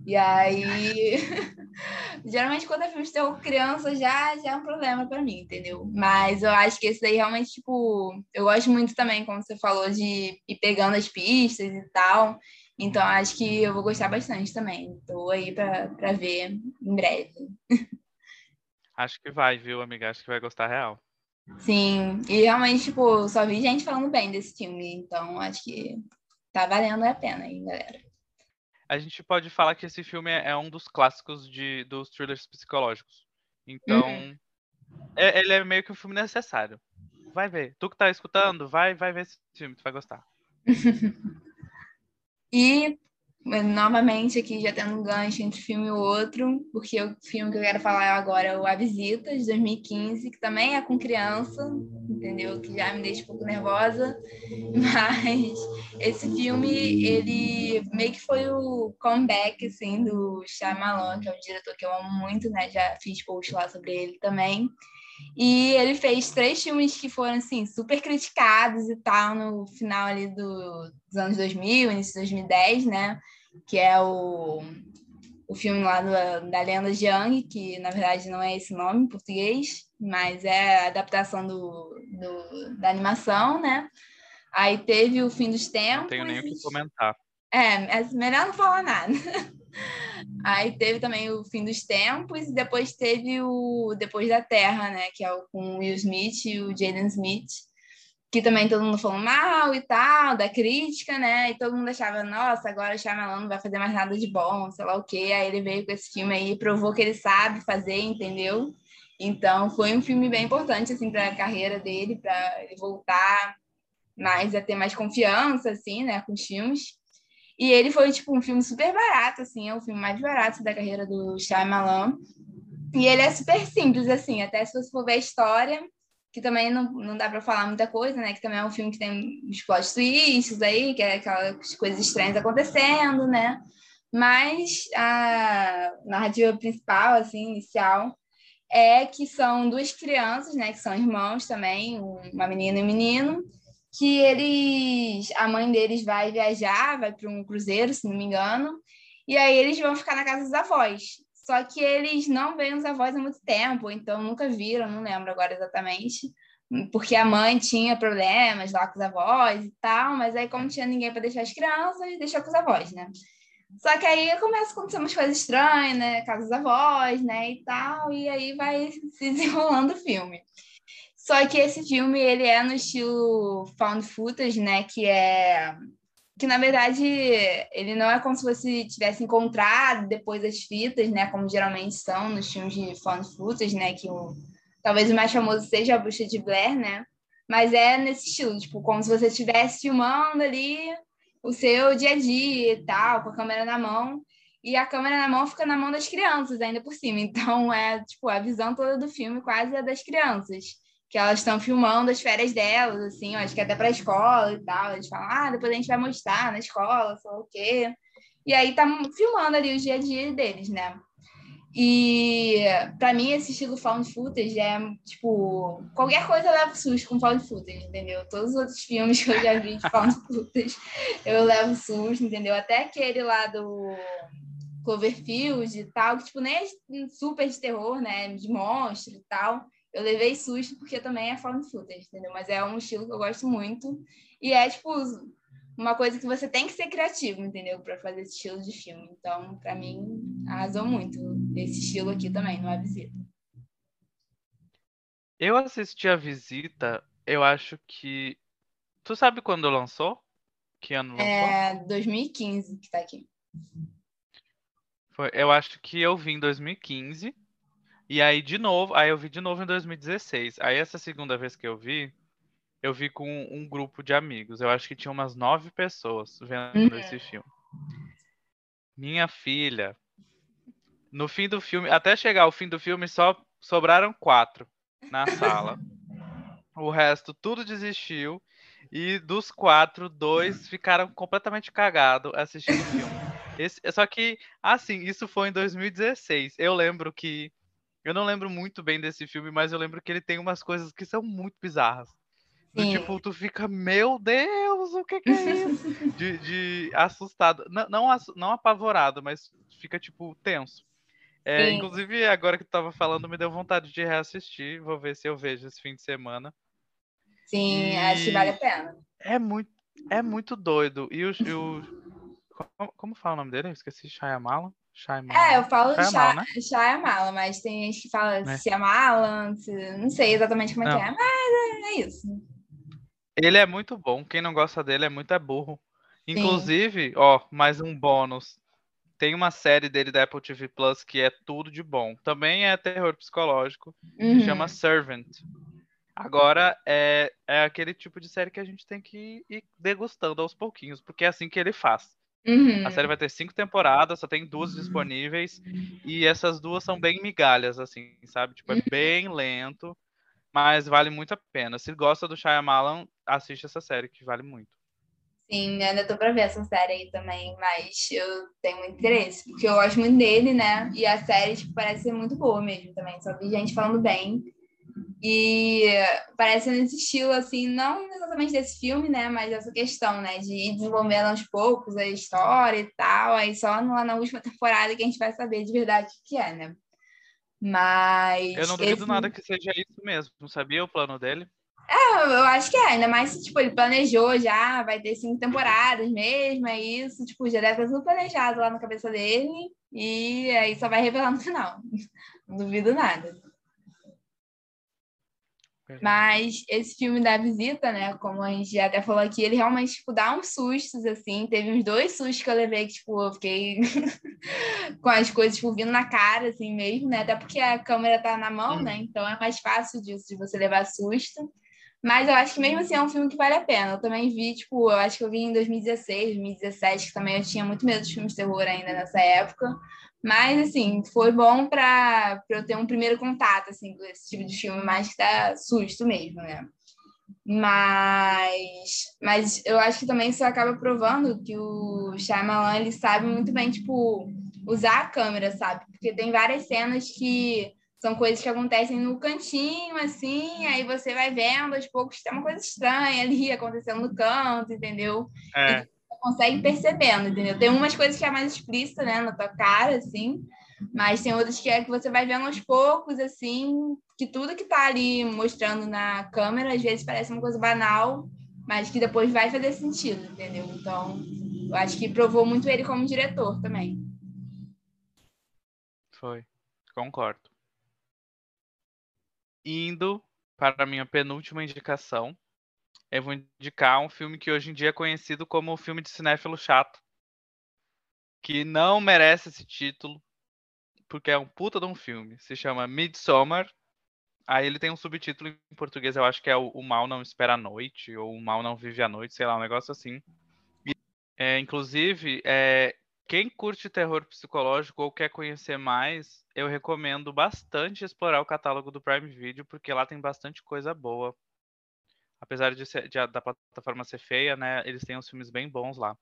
E aí, geralmente quando é filme de terror criança já, já é um problema para mim, entendeu? Mas eu acho que esse daí realmente, tipo, eu gosto muito também, como você falou, de ir pegando as pistas e tal. Então acho que eu vou gostar bastante também. Tô aí para ver em breve. Acho que vai, viu, amiga? Acho que vai gostar real. Sim, e realmente, tipo, só vi gente falando bem desse filme, então acho que tá valendo a pena aí, galera a gente pode falar que esse filme é, é um dos clássicos de, dos thrillers psicológicos. Então, uhum. é, ele é meio que um filme necessário. Vai ver. Tu que tá escutando, vai, vai ver esse filme, tu vai gostar. e novamente aqui já tendo um gancho entre filme e outro, porque o filme que eu quero falar agora é o A Visita, de 2015, que também é com criança, entendeu? Que já me deixa um pouco nervosa, mas esse filme, ele meio que foi o comeback, assim, do Shyamalan, que é um diretor que eu amo muito, né? Já fiz post lá sobre ele também. E ele fez três filmes que foram, assim, super criticados e tal, no final ali do, dos anos 2000, início de 2010, né? Que é o, o filme lá do, da Lenda de Yang, que na verdade não é esse nome em português, mas é a adaptação do, do da animação, né? Aí teve o Fim dos Tempos. Não tenho nem o que comentar. É, é melhor não falar nada. Aí teve também o Fim dos Tempos e depois teve o Depois da Terra, né? Que é o com o Will Smith e o Jaden Smith, que também todo mundo falou mal e tal, da crítica, né? E todo mundo achava, nossa, agora o Shyamalan não vai fazer mais nada de bom, sei lá o quê. Aí ele veio com esse filme aí provou que ele sabe fazer, entendeu? Então foi um filme bem importante assim para a carreira dele, para ele voltar mais a ter mais confiança assim, né, com os filmes. E ele foi, tipo, um filme super barato, assim, é o filme mais barato da carreira do Shyamalan. E ele é super simples, assim, até se você for ver a história, que também não, não dá para falar muita coisa, né? Que também é um filme que tem os plot twists aí, que é aquelas coisas estranhas acontecendo, né? Mas a narrativa principal, assim, inicial, é que são duas crianças, né? Que são irmãos também, uma menina e um menino, que eles, a mãe deles vai viajar, vai para um cruzeiro, se não me engano, e aí eles vão ficar na casa dos avós. Só que eles não veem os avós há muito tempo, então nunca viram, não lembro agora exatamente, porque a mãe tinha problemas lá com os avós e tal, mas aí como tinha ninguém para deixar as crianças, deixou com os avós, né? Só que aí começa a acontecer umas coisas estranhas, né? Casa dos avós, né? E tal, e aí vai se desenrolando o filme. Só que esse filme, ele é no estilo found footage, né? Que é... Que, na verdade, ele não é como se você tivesse encontrado depois das fitas, né? Como geralmente são nos filmes de found footage, né? Que o... talvez o mais famoso seja A Bruxa de Blair, né? Mas é nesse estilo, tipo, como se você estivesse filmando ali o seu dia a dia e tal, com a câmera na mão. E a câmera na mão fica na mão das crianças ainda por cima. Então, é, tipo, a visão toda do filme quase é das crianças que elas estão filmando as férias delas, assim, acho que até para a escola e tal. Eles falam, ah, depois a gente vai mostrar na escola, sei lá o quê. E aí tá filmando ali o dia a dia deles, né? E para mim esse estilo found footage é tipo qualquer coisa leva susto com found footage, entendeu? Todos os outros filmes que eu já vi de found footage eu levo susto, entendeu? Até aquele lá do Cloverfield e tal, que tipo nem é super de terror, né, de monstro e tal eu levei susto porque também é found footage, entendeu? Mas é um estilo que eu gosto muito. E é, tipo, uma coisa que você tem que ser criativo, entendeu? Para fazer esse estilo de filme. Então, para mim, arrasou muito esse estilo aqui também, no A Visita. Eu assisti A Visita Eu acho que. Tu sabe quando lançou? Que ano lançou? É 2015 que tá aqui. Foi, eu acho que eu vi em 2015. E aí, de novo, aí eu vi de novo em 2016. Aí, essa segunda vez que eu vi, eu vi com um grupo de amigos. Eu acho que tinha umas nove pessoas vendo uhum. esse filme. Minha filha, no fim do filme, até chegar ao fim do filme, só sobraram quatro na sala. o resto tudo desistiu. E dos quatro, dois ficaram completamente cagados assistindo o filme. Esse, só que, assim, isso foi em 2016. Eu lembro que. Eu não lembro muito bem desse filme, mas eu lembro que ele tem umas coisas que são muito bizarras. Do, tipo, tu fica, meu Deus, o que, que é isso? de, de assustado. Não, não, não apavorado, mas fica, tipo, tenso. É, inclusive, agora que tu tava falando, me deu vontade de reassistir. Vou ver se eu vejo esse fim de semana. Sim, e... acho que vale a pena. É muito, é muito doido. E o, o como, como fala o nome dele? Eu esqueci, Shyamala? Shyamala. É, eu falo Shyamala, né? Shyamala, mas tem gente que fala é. Shyamala, não sei exatamente como é que é, mas é, é, isso. Ele é muito bom, quem não gosta dele é muito é burro. Inclusive, Sim. ó, mais um bônus. Tem uma série dele da Apple TV Plus que é tudo de bom. Também é terror psicológico, uhum. que chama Servant. Agora é, é aquele tipo de série que a gente tem que ir degustando aos pouquinhos, porque é assim que ele faz. Uhum. A série vai ter cinco temporadas, só tem duas disponíveis. E essas duas são bem migalhas, assim, sabe? Tipo, é uhum. bem lento, mas vale muito a pena. Se gosta do Shyamalan, assiste essa série, que vale muito. Sim, ainda tô pra ver essa série aí também, mas eu tenho muito interesse, porque eu gosto muito dele, né? E a série, tipo, parece ser muito boa mesmo também. Só vi gente falando bem. E parece nesse estilo, assim, não exatamente desse filme, né? Mas essa questão, né? De ir desenvolvendo aos poucos a história e tal. Aí só lá na última temporada que a gente vai saber de verdade o que é, né? Mas. Eu não duvido esse... nada que seja isso mesmo. Não sabia o plano dele? É, eu acho que é, ainda mais tipo, ele planejou já, vai ter cinco temporadas mesmo, é isso, tipo, já deve estar tudo planejado lá na cabeça dele, e aí só vai revelar no final. Não duvido nada. Mas esse filme da visita, né, como a gente já até falou aqui, ele realmente, tipo, dá uns sustos, assim. Teve uns dois sustos que eu levei que, tipo, eu fiquei com as coisas, tipo, vindo na cara, assim mesmo, né? Até porque a câmera tá na mão, né? Então é mais fácil disso, de você levar susto. Mas eu acho que mesmo assim é um filme que vale a pena. Eu também vi, tipo, eu acho que eu vi em 2016, 2017, que também eu tinha muito medo de filmes de terror ainda nessa época. Mas, assim, foi bom para eu ter um primeiro contato, assim, com esse tipo de filme, mais que dá susto mesmo, né? Mas, mas eu acho que também isso acaba provando que o Shyamalan, ele sabe muito bem, tipo, usar a câmera, sabe? Porque tem várias cenas que são coisas que acontecem no cantinho, assim, aí você vai vendo, aos poucos tem uma coisa estranha ali acontecendo no canto, entendeu? É consegue percebendo, entendeu? Tem umas coisas que é mais explícita, né, na tua cara, assim, mas tem outras que é que você vai vendo aos poucos, assim, que tudo que tá ali mostrando na câmera, às vezes parece uma coisa banal, mas que depois vai fazer sentido, entendeu? Então, eu acho que provou muito ele como diretor também. Foi, concordo. Indo para a minha penúltima indicação, eu vou indicar um filme que hoje em dia é conhecido como o filme de cinéfilo chato. Que não merece esse título, porque é um puta de um filme. Se chama Midsommar. Aí ele tem um subtítulo em português, eu acho que é O, Mal Não Espera a Noite, ou O Mal Não Vive a Noite, sei lá, um negócio assim. É, inclusive, é, quem curte terror psicológico ou quer conhecer mais, eu recomendo bastante explorar o catálogo do Prime Video, porque lá tem bastante coisa boa apesar de, ser, de, da plataforma ser feia, né, eles têm uns filmes bem bons lá.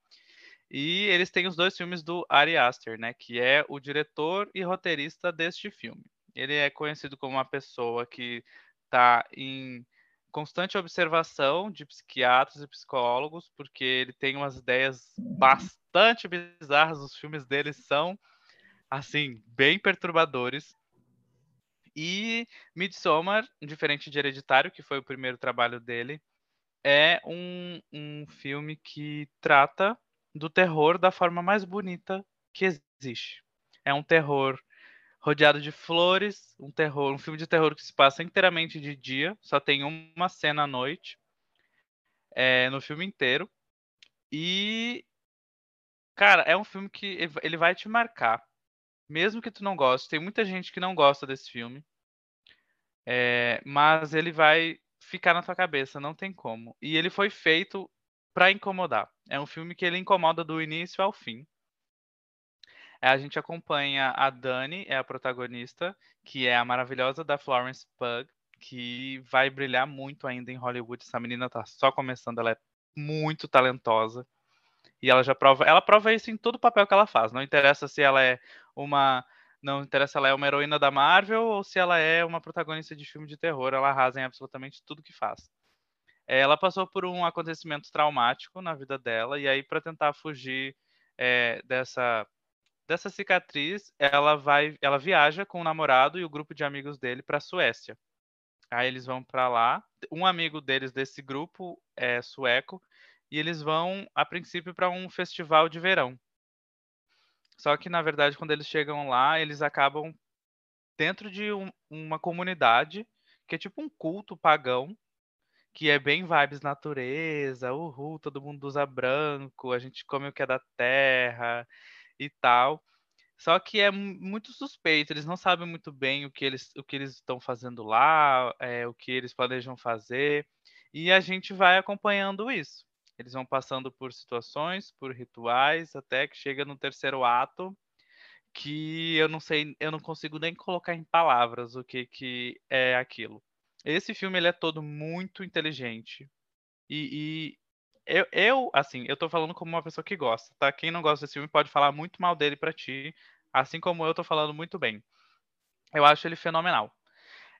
E eles têm os dois filmes do Ari Aster, né, que é o diretor e roteirista deste filme. Ele é conhecido como uma pessoa que está em constante observação de psiquiatras e psicólogos, porque ele tem umas ideias bastante bizarras. Os filmes dele são, assim, bem perturbadores. E Midsommar, diferente de Hereditário, que foi o primeiro trabalho dele, é um, um filme que trata do terror da forma mais bonita que existe. É um terror rodeado de flores, um terror, um filme de terror que se passa inteiramente de dia, só tem uma cena à noite é, no filme inteiro. E cara, é um filme que ele vai te marcar, mesmo que tu não goste. Tem muita gente que não gosta desse filme, é, mas ele vai ficar na tua cabeça, não tem como. E ele foi feito para incomodar. É um filme que ele incomoda do início ao fim. É, a gente acompanha a Dani, é a protagonista, que é a maravilhosa da Florence Pugh, que vai brilhar muito ainda em Hollywood. Essa menina tá só começando, ela é muito talentosa. E ela já prova, ela prova isso em todo papel que ela faz. Não interessa se ela é uma não interessa se ela é uma heroína da Marvel ou se ela é uma protagonista de filme de terror, ela arrasa em absolutamente tudo que faz. É, ela passou por um acontecimento traumático na vida dela e aí para tentar fugir é, dessa dessa cicatriz, ela vai, ela viaja com o namorado e o grupo de amigos dele para Suécia. Aí eles vão para lá. Um amigo deles desse grupo é sueco e eles vão a princípio para um festival de verão. Só que, na verdade, quando eles chegam lá, eles acabam dentro de um, uma comunidade que é tipo um culto pagão, que é bem vibes natureza, uhul, todo mundo usa branco, a gente come o que é da terra e tal. Só que é muito suspeito, eles não sabem muito bem o que eles o que eles estão fazendo lá, é, o que eles planejam fazer, e a gente vai acompanhando isso. Eles vão passando por situações, por rituais, até que chega no terceiro ato, que eu não sei, eu não consigo nem colocar em palavras o que, que é aquilo. Esse filme ele é todo muito inteligente. E, e eu, eu, assim, eu tô falando como uma pessoa que gosta, tá? Quem não gosta desse filme pode falar muito mal dele para ti, assim como eu tô falando muito bem. Eu acho ele fenomenal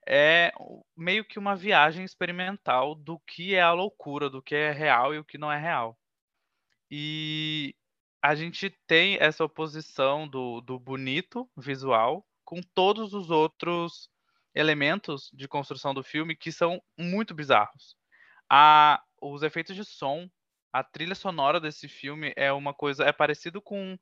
é meio que uma viagem experimental do que é a loucura, do que é real e o que não é real. E a gente tem essa oposição do, do bonito visual com todos os outros elementos de construção do filme que são muito bizarros. A, os efeitos de som, a trilha sonora desse filme é uma coisa, é parecido com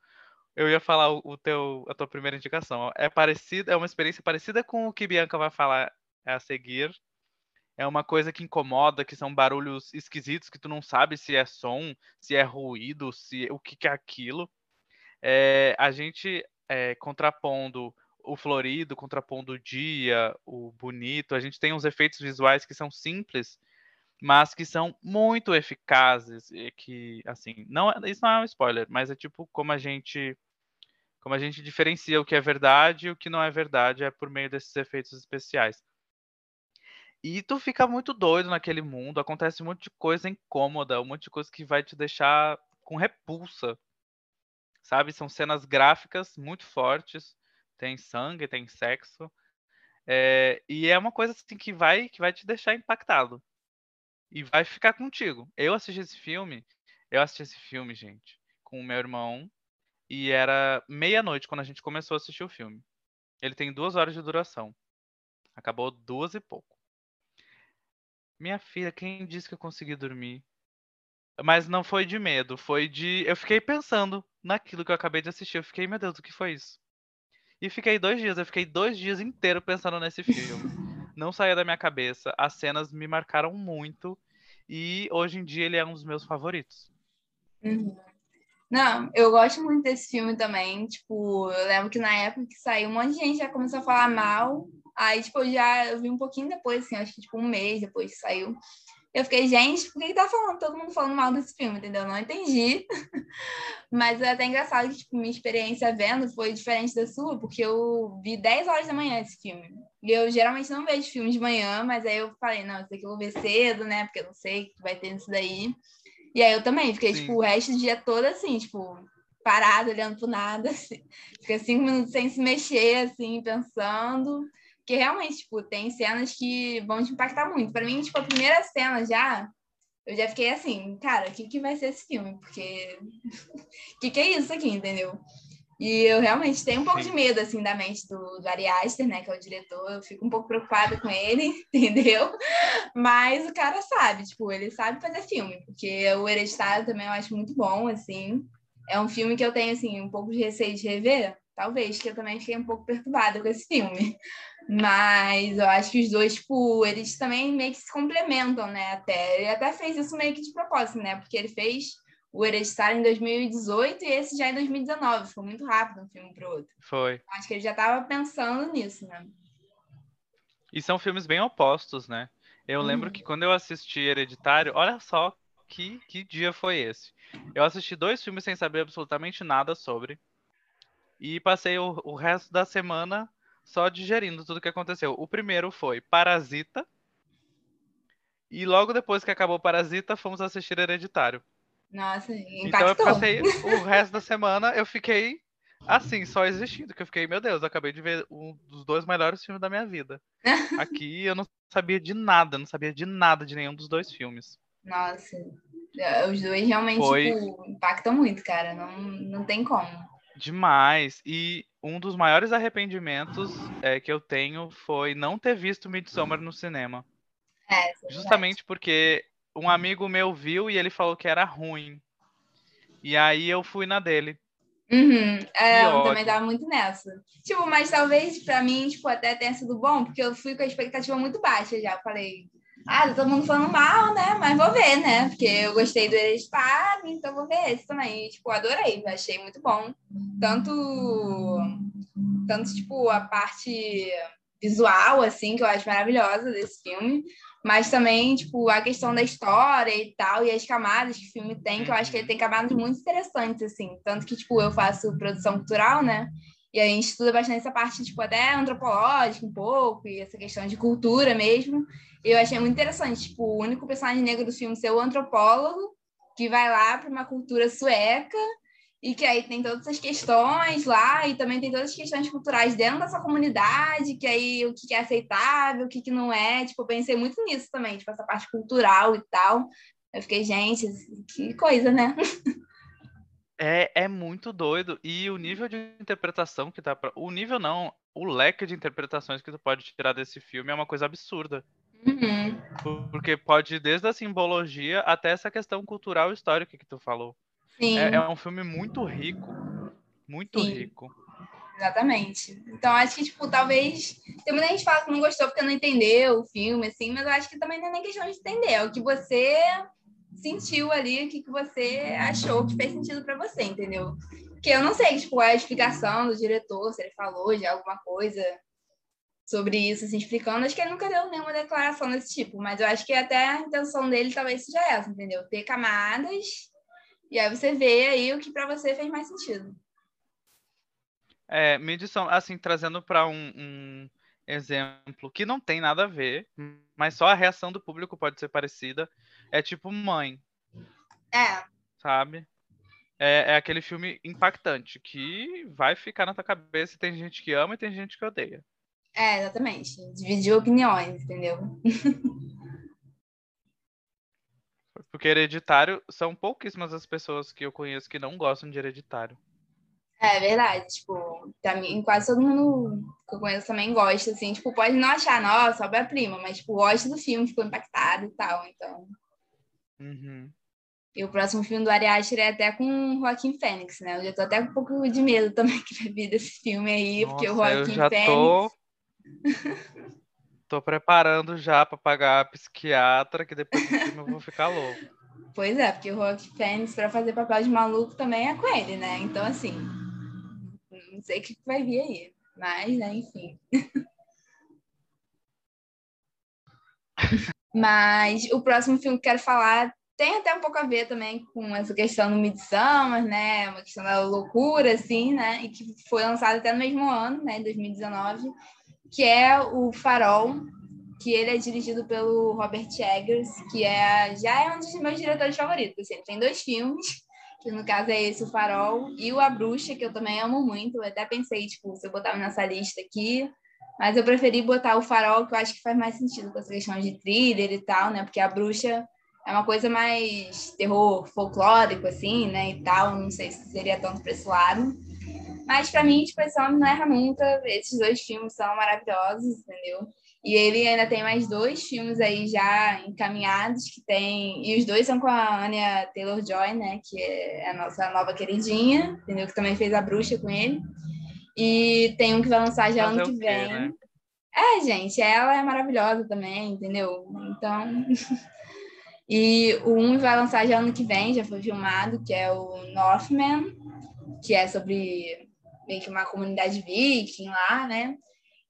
eu ia falar o, teu, a tua primeira indicação. É parecida, é uma experiência parecida com o que Bianca vai falar a seguir. É uma coisa que incomoda, que são barulhos esquisitos que tu não sabe se é som, se é ruído, se o que, que é aquilo. É, a gente é, contrapondo o florido, contrapondo o dia, o bonito, a gente tem uns efeitos visuais que são simples, mas que são muito eficazes e que assim não é, isso não é um spoiler mas é tipo como a gente como a gente diferencia o que é verdade e o que não é verdade é por meio desses efeitos especiais e tu fica muito doido naquele mundo, acontece um monte de coisa incômoda, um monte de coisa que vai te deixar com repulsa. Sabe? São cenas gráficas muito fortes, tem sangue, tem sexo. É, e é uma coisa assim que vai que vai te deixar impactado. E vai ficar contigo. Eu assisti esse filme, eu assisti esse filme, gente, com o meu irmão, e era meia-noite quando a gente começou a assistir o filme. Ele tem duas horas de duração. Acabou duas e pouco. Minha filha, quem disse que eu consegui dormir? Mas não foi de medo, foi de. Eu fiquei pensando naquilo que eu acabei de assistir. Eu fiquei, meu Deus, o que foi isso? E fiquei dois dias, eu fiquei dois dias inteiros pensando nesse filme. Não saía da minha cabeça. As cenas me marcaram muito. E hoje em dia ele é um dos meus favoritos. Uhum. Não, eu gosto muito desse filme também. Tipo, eu lembro que na época que saiu, um monte de gente já começou a falar mal. Aí, tipo, eu já eu vi um pouquinho depois, assim, acho que tipo um mês depois que saiu. Eu fiquei, gente, por que, que tá falando, todo mundo falando mal desse filme, entendeu? Não entendi. Mas é até engraçado que, tipo, minha experiência vendo foi diferente da sua, porque eu vi 10 horas da manhã esse filme. E eu geralmente não vejo filme de manhã, mas aí eu falei, não, isso aqui eu vou ver cedo, né? Porque eu não sei o que vai ter nisso daí. E aí eu também fiquei, Sim. tipo, o resto do dia todo assim, tipo, parado, olhando pro nada. Assim. Fiquei cinco minutos sem se mexer, assim, pensando. Porque realmente, tipo, tem cenas que vão te impactar muito. Para mim, tipo, a primeira cena já, eu já fiquei assim, cara, o que, que vai ser esse filme? Porque o que, que é isso aqui, entendeu? E eu realmente tenho um pouco de medo, assim, da mente do, do Ari Aster, né, que é o diretor. Eu fico um pouco preocupada com ele, entendeu? Mas o cara sabe, tipo, ele sabe fazer filme. Porque o Hereditário também eu acho muito bom, assim. É um filme que eu tenho, assim, um pouco de receio de rever, talvez, que eu também fiquei um pouco perturbada com esse filme. Mas eu acho que os dois, tipo, eles também meio que se complementam, né? Até. Ele até fez isso meio que de propósito, né? Porque ele fez o Hereditário em 2018 e esse já em 2019. Foi muito rápido um filme para o outro. Foi. Acho que ele já estava pensando nisso, né? E são filmes bem opostos, né? Eu hum. lembro que quando eu assisti Hereditário, olha só que, que dia foi esse. Eu assisti dois filmes sem saber absolutamente nada sobre. E passei o, o resto da semana só digerindo tudo que aconteceu. O primeiro foi Parasita. E logo depois que acabou Parasita, fomos assistir Hereditário. Nossa, impactou. Então eu passei o resto da semana, eu fiquei assim, só existindo, que eu fiquei, meu Deus, eu acabei de ver um dos dois melhores filmes da minha vida. Aqui eu não sabia de nada, não sabia de nada de nenhum dos dois filmes. Nossa, é, os dois realmente Foi... tipo, impactam muito, cara, não, não tem como. Demais. E um dos maiores arrependimentos é, que eu tenho foi não ter visto Midsommar no cinema. É, é Justamente porque um amigo meu viu e ele falou que era ruim. E aí eu fui na dele. Uhum. É, eu também tava muito nessa. Tipo, mas talvez pra mim, tipo, até tenha sido bom, porque eu fui com a expectativa muito baixa já. Falei, ah, tá todo mundo falando mal, né? Mas vou ver, né? Porque eu gostei do Hereditário, então vou ver esse também. E, tipo, adorei, achei muito bom. Tanto, tanto, tipo, a parte visual, assim, que eu acho maravilhosa desse filme, mas também, tipo, a questão da história e tal, e as camadas que o filme tem, que eu acho que ele tem camadas muito interessantes, assim. Tanto que, tipo, eu faço produção cultural, né? E a gente estuda bastante essa parte, tipo, até antropológica um pouco, e essa questão de cultura mesmo. Eu achei muito interessante, tipo, o único personagem negro do filme ser o antropólogo, que vai lá para uma cultura sueca e que aí tem todas as questões lá e também tem todas as questões culturais dentro dessa comunidade, que aí o que é aceitável, o que, não é. Tipo, eu pensei muito nisso também, tipo, essa parte cultural e tal. Eu fiquei, gente, que coisa, né? É, é muito doido. E o nível de interpretação que dá pra. O nível não, o leque de interpretações que tu pode tirar desse filme é uma coisa absurda. Uhum. Porque pode ir desde a simbologia até essa questão cultural e histórica que tu falou. Sim. É, é um filme muito rico. Muito Sim. rico. Exatamente. Então, acho que, tipo, talvez. Tem muita gente que fala que não gostou porque não entendeu o filme, assim, mas eu acho que também não é nem questão de entender. É o que você sentiu ali, o que, que você achou que fez sentido para você, entendeu? Porque eu não sei, tipo, a explicação do diretor, se ele falou de alguma coisa sobre isso, assim, explicando. Acho que ele nunca deu nenhuma declaração desse tipo, mas eu acho que até a intenção dele talvez seja essa, entendeu? Ter camadas e aí você vê aí o que para você fez mais sentido. É, medição, assim, trazendo para um, um exemplo que não tem nada a ver, mas só a reação do público pode ser parecida. É tipo Mãe. É. Sabe? É, é, aquele filme impactante que vai ficar na tua cabeça. Tem gente que ama e tem gente que odeia. É, exatamente. Dividir opiniões, entendeu? Porque hereditário são pouquíssimas as pessoas que eu conheço que não gostam de hereditário. É verdade, tipo, pra mim, quase todo mundo que eu conheço também gosta, assim, tipo, pode não achar, nossa, obra-prima, mas, tipo, gosta do filme, ficou impactado e tal, então. Uhum. E o próximo filme do Ari Aster é até com o Joaquim Fênix, né? Eu já tô até com um pouco de medo também que vai vir desse filme aí, nossa, porque o Joaquim eu já Fênix. Tô... tô preparando já para pagar a psiquiatra, que depois do filme eu vou ficar louco. Pois é, porque o Joaquim Fênix, para fazer papel de maluco, também é com ele, né? Então, assim, não sei o que vai vir aí. Mas, né, enfim. Mas o próximo filme que quero falar tem até um pouco a ver também com essa questão do Midsummer, né? Uma questão da loucura, assim, né? E que foi lançado até no mesmo ano, né? 2019, que é o Farol, que ele é dirigido pelo Robert Eggers, que é já é um dos meus diretores favoritos. Assim, ele tem dois filmes que no caso é esse, o Farol, e o A Bruxa, que eu também amo muito. Eu até pensei, tipo, se eu botava nessa lista aqui, mas eu preferi botar o Farol, que eu acho que faz mais sentido com essa questão de thriller e tal, né? Porque a Bruxa é uma coisa mais terror folclórico, assim, né? E tal, não sei se seria tanto para esse lado. Mas para mim, tipo, esse homem não erra nunca. Esses dois filmes são maravilhosos, entendeu? E ele ainda tem mais dois filmes aí já encaminhados que tem. E os dois são com a Anya Taylor Joy, né? Que é a nossa nova queridinha, entendeu? Que também fez a bruxa com ele. E tem um que vai lançar já ano que vem. Né? É, gente, ela é maravilhosa também, entendeu? Então. e o um vai lançar já ano que vem, já foi filmado, que é o Northman, que é sobre meio que uma comunidade viking lá, né?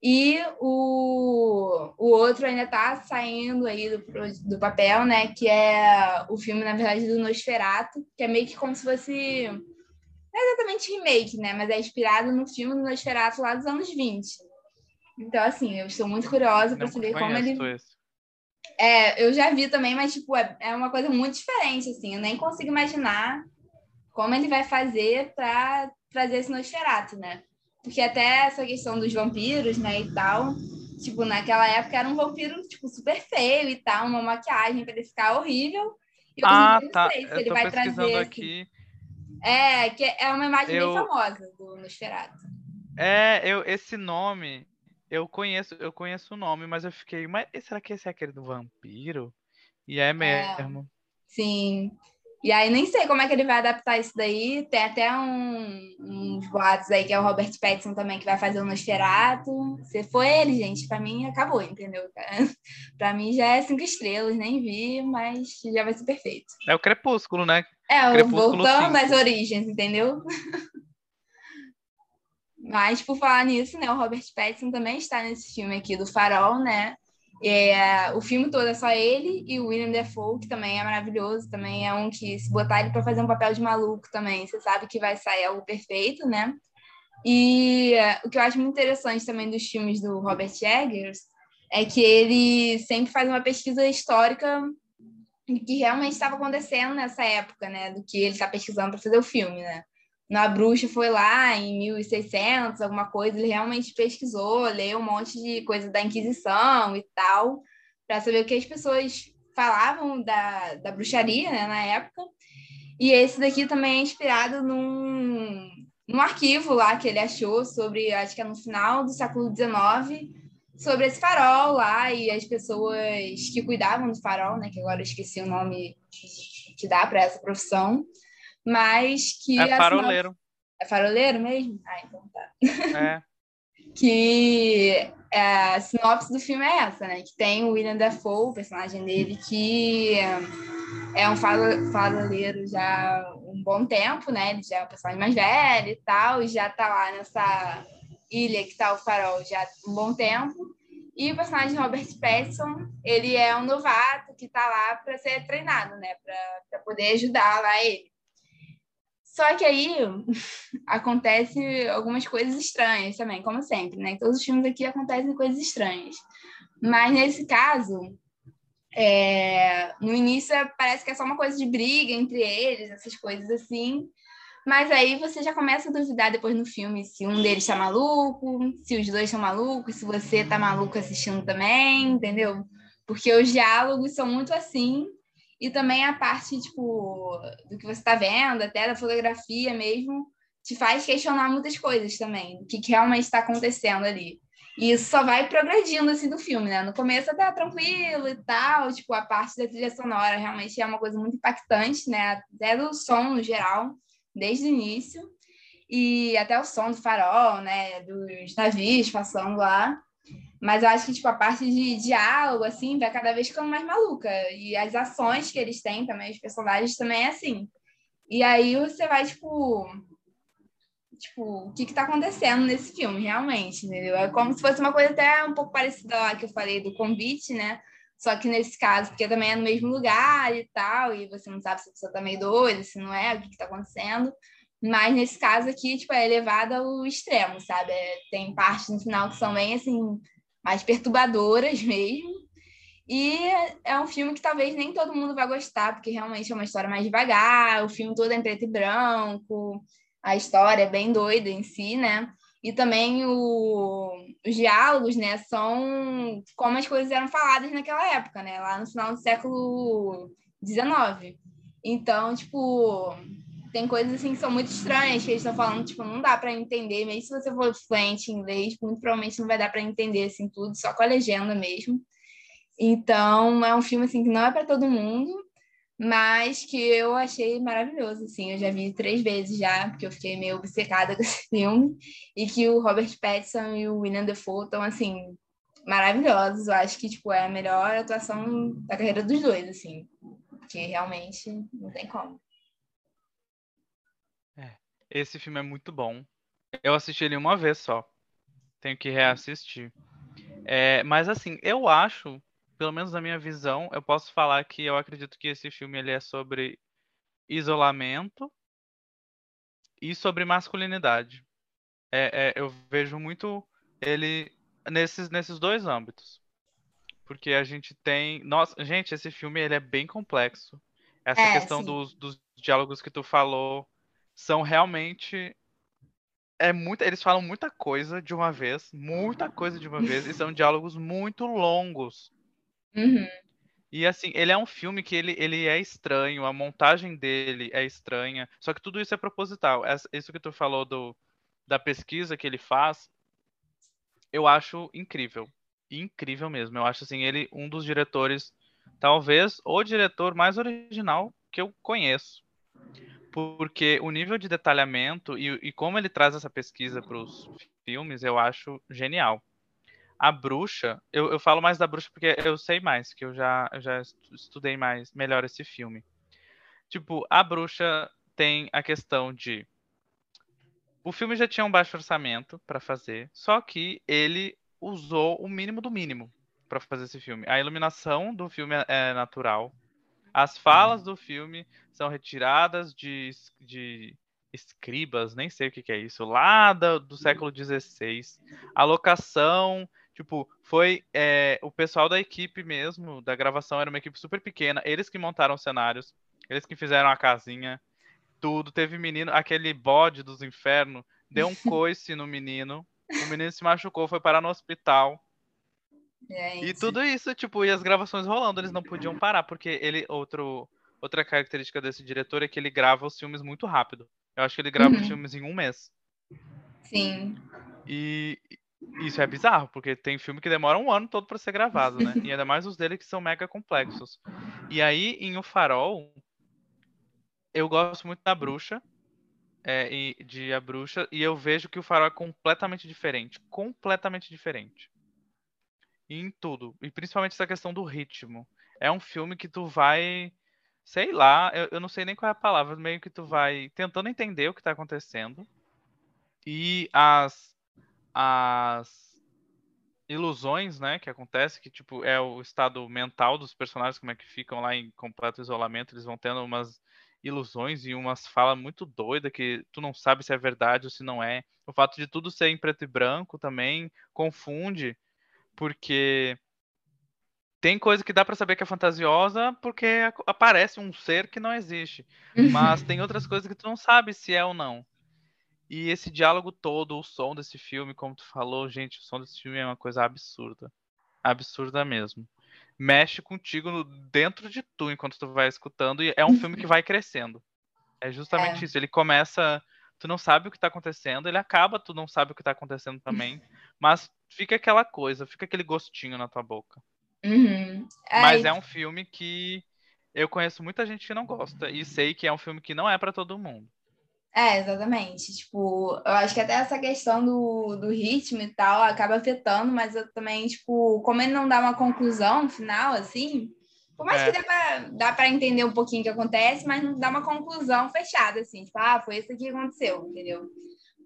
E o, o outro ainda está saindo aí do, do papel, né? Que é o filme, na verdade, do Nosferatu, que é meio que como se fosse. Não é exatamente remake, né? Mas é inspirado no filme do Nosferatu lá dos anos 20. Então, assim, eu estou muito curiosa para saber como ele. Esse. É, eu já vi também, mas, tipo, é, é uma coisa muito diferente, assim. Eu nem consigo imaginar como ele vai fazer para trazer esse Nosferatu, né? Porque até essa questão dos vampiros, né, e tal, tipo, naquela época era um vampiro, tipo, super feio e tal, uma maquiagem para ele ficar horrível. E ah, tá. Sei se eu ele vai trazer aqui. É, que é uma imagem eu... bem famosa do Nosferatu. É, eu, esse nome, eu conheço, eu conheço o nome, mas eu fiquei, mas será que esse é aquele do vampiro? E é, é mesmo. É, sim. E aí nem sei como é que ele vai adaptar isso daí. Tem até um, uns boatos aí que é o Robert Pattinson também que vai fazer o Nosferatu. Se for ele, gente, para mim acabou, entendeu? para mim já é cinco estrelas, nem vi, mas já vai ser perfeito. É o Crepúsculo, né? É, o voltando às origens, entendeu? Mas por falar nisso, né, o Robert Pattinson também está nesse filme aqui do Farol, né? É, o filme todo é só ele e o William Defoe, que também é maravilhoso, também é um que, se botar ele para fazer um papel de maluco também, você sabe que vai sair algo perfeito, né? E é, o que eu acho muito interessante também dos filmes do Robert Eggers é que ele sempre faz uma pesquisa histórica do que realmente estava acontecendo nessa época, né? Do que ele está pesquisando para fazer o filme, né? Na bruxa foi lá em 1600, alguma coisa, ele realmente pesquisou, leu um monte de coisa da Inquisição e tal, para saber o que as pessoas falavam da, da bruxaria né, na época. E esse daqui também é inspirado num, num arquivo lá que ele achou sobre, acho que é no final do século XIX, sobre esse farol lá e as pessoas que cuidavam do farol, né, que agora eu esqueci o nome que dá para essa profissão, mas que. É faroleiro. Sinopse... É faroleiro mesmo? Ah, então tá. É. que é, a sinopse do filme é essa, né? Que tem o William Dafoe, o personagem dele, que é um faroleiro já um bom tempo, né? Ele já é um personagem mais velho e tal, e já tá lá nessa ilha que tá o farol já um bom tempo. E o personagem Robert Pattinson, ele é um novato que tá lá para ser treinado, né? Para poder ajudar lá ele. Só que aí acontece algumas coisas estranhas também, como sempre, né? Todos os filmes aqui acontecem coisas estranhas. Mas nesse caso, é... no início parece que é só uma coisa de briga entre eles, essas coisas assim. Mas aí você já começa a duvidar depois no filme se um deles tá maluco, se os dois estão malucos, se você tá maluco assistindo também, entendeu? Porque os diálogos são muito assim e também a parte, tipo, do que você está vendo, até da fotografia mesmo, te faz questionar muitas coisas também, o que, que realmente está acontecendo ali. E isso só vai progredindo, assim, do filme, né? No começo até tranquilo e tal, tipo, a parte da trilha sonora realmente é uma coisa muito impactante, né? Até do som, no geral, desde o início. E até o som do farol, né? Dos navios passando lá. Mas eu acho que, tipo, a parte de diálogo, assim, vai cada vez ficando mais maluca. E as ações que eles têm também, os personagens também é assim. E aí você vai, tipo... Tipo, o que que tá acontecendo nesse filme, realmente, entendeu? É como se fosse uma coisa até um pouco parecida lá que eu falei do convite, né? Só que nesse caso, porque também é no mesmo lugar e tal, e você não sabe se a pessoa tá meio doida, se não é, o que que tá acontecendo. Mas nesse caso aqui, tipo, é elevado ao extremo, sabe? É, tem partes no final que são bem, assim, mais perturbadoras mesmo. E é um filme que talvez nem todo mundo vai gostar, porque realmente é uma história mais devagar, o filme todo é em preto e branco, a história é bem doida em si, né? E também o, os diálogos, né, são como as coisas eram faladas naquela época, né? Lá no final do século XIX. Então, tipo, tem coisas assim que são muito estranhas que eles estão falando, tipo, não dá para entender, mesmo se você for fluente em inglês, muito provavelmente não vai dar para entender assim tudo, só com a legenda mesmo. Então, é um filme assim que não é para todo mundo, mas que eu achei maravilhoso, assim, eu já vi três vezes já, porque eu fiquei meio obcecada com esse filme, e que o Robert Pattinson e o William Defoe estão, assim, maravilhosos, eu acho que, tipo, é a melhor atuação da carreira dos dois, assim, porque realmente não tem como. Esse filme é muito bom, eu assisti ele uma vez só, tenho que reassistir. É, mas, assim, eu acho pelo menos na minha visão, eu posso falar que eu acredito que esse filme ele é sobre isolamento e sobre masculinidade. É, é, eu vejo muito ele nesses, nesses dois âmbitos. Porque a gente tem. Nossa, gente, esse filme ele é bem complexo. Essa é, questão dos, dos diálogos que tu falou são realmente é muito, eles falam muita coisa de uma vez, muita coisa de uma vez, e são diálogos muito longos. Uhum. E assim, ele é um filme que ele, ele é estranho, a montagem dele é estranha, só que tudo isso é proposital. Isso que tu falou do, da pesquisa que ele faz, eu acho incrível. Incrível mesmo. Eu acho assim, ele um dos diretores, talvez o diretor mais original que eu conheço. Porque o nível de detalhamento e, e como ele traz essa pesquisa para os filmes, eu acho genial a bruxa, eu, eu falo mais da bruxa porque eu sei mais, que eu já, eu já estudei mais, melhor esse filme. Tipo, a bruxa tem a questão de. O filme já tinha um baixo orçamento para fazer, só que ele usou o mínimo do mínimo para fazer esse filme. A iluminação do filme é, é natural. As falas uhum. do filme são retiradas de, de escribas, nem sei o que, que é isso, lá do, do século XVI. A locação Tipo, foi é, o pessoal da equipe mesmo, da gravação, era uma equipe super pequena. Eles que montaram os cenários, eles que fizeram a casinha, tudo. Teve menino, aquele bode dos infernos, deu um coice no menino. O menino se machucou, foi parar no hospital. Gente. E tudo isso, tipo, e as gravações rolando, eles não podiam parar, porque ele, outro, outra característica desse diretor é que ele grava os filmes muito rápido. Eu acho que ele grava uhum. os filmes em um mês. Sim. E, isso é bizarro, porque tem filme que demora um ano todo para ser gravado, né? E ainda mais os dele que são mega complexos. E aí, em O Farol, eu gosto muito da bruxa, é, e, de A Bruxa, e eu vejo que o Farol é completamente diferente. Completamente diferente. Em tudo. E principalmente essa questão do ritmo. É um filme que tu vai. Sei lá, eu, eu não sei nem qual é a palavra, meio que tu vai tentando entender o que tá acontecendo. E as as ilusões, né, que acontece, que tipo é o estado mental dos personagens, como é que ficam lá em completo isolamento, eles vão tendo umas ilusões e umas falas muito doidas que tu não sabe se é verdade ou se não é. O fato de tudo ser em preto e branco também confunde, porque tem coisa que dá para saber que é fantasiosa porque aparece um ser que não existe, mas tem outras coisas que tu não sabe se é ou não. E esse diálogo todo, o som desse filme, como tu falou, gente, o som desse filme é uma coisa absurda. Absurda mesmo. Mexe contigo no, dentro de tu enquanto tu vai escutando, e é um filme que vai crescendo. É justamente é. isso. Ele começa. Tu não sabe o que tá acontecendo, ele acaba, tu não sabe o que tá acontecendo também. mas fica aquela coisa, fica aquele gostinho na tua boca. Uhum. Mas é um filme que eu conheço muita gente que não gosta. E sei que é um filme que não é para todo mundo. É, exatamente. Tipo, eu acho que até essa questão do, do ritmo e tal acaba afetando, mas eu também, tipo, como ele não dá uma conclusão final, assim, por mais é. que dê pra, dá para entender um pouquinho o que acontece, mas não dá uma conclusão fechada, assim, tipo, ah, foi isso que aconteceu, entendeu?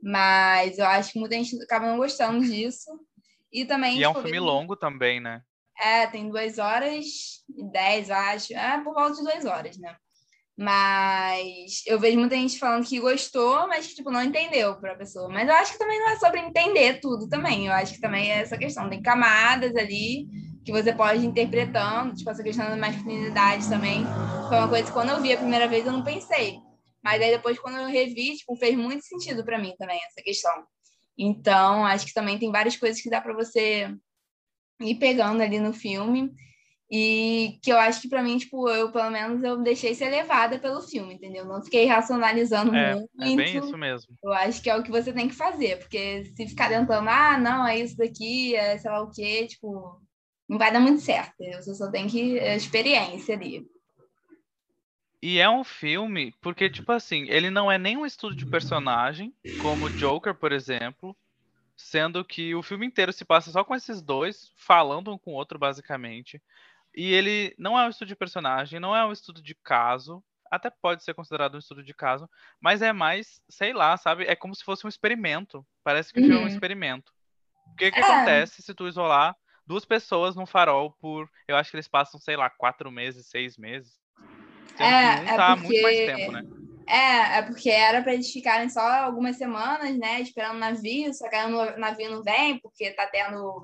Mas eu acho que muita gente acaba não gostando disso. E também. E é um filme longo também, né? É, tem duas horas e dez, acho. É por volta de duas horas, né? Mas eu vejo muita gente falando que gostou, mas que tipo, não entendeu para a pessoa. Mas eu acho que também não é sobre entender tudo também. Eu acho que também é essa questão. Tem camadas ali que você pode ir interpretando, tipo, essa questão da masculinidade também. Foi uma coisa que quando eu vi a primeira vez eu não pensei. Mas aí depois, quando eu revi, tipo, fez muito sentido para mim também essa questão. Então, acho que também tem várias coisas que dá para você ir pegando ali no filme e que eu acho que para mim, tipo, eu pelo menos eu deixei ser levada pelo filme, entendeu? Não fiquei racionalizando é, muito. É bem isso mesmo. Eu acho que é o que você tem que fazer, porque se ficar tentando, ah, não, é isso daqui, é sei lá o quê, tipo, não vai dar muito certo? Você só tem que. É experiência ali. E é um filme, porque, tipo assim, ele não é nem um estudo de personagem, como Joker, por exemplo, sendo que o filme inteiro se passa só com esses dois, falando um com o outro, basicamente. E ele não é um estudo de personagem, não é um estudo de caso, até pode ser considerado um estudo de caso, mas é mais, sei lá, sabe? É como se fosse um experimento. Parece que o filme é um experimento. O que, que é. acontece se tu isolar duas pessoas num farol por. Eu acho que eles passam, sei lá, quatro meses, seis meses. É, é tá porque... muito mais tempo, né? É, é porque era para eles ficarem só algumas semanas, né? Esperando o navio, só que o navio não vem, porque tá tendo.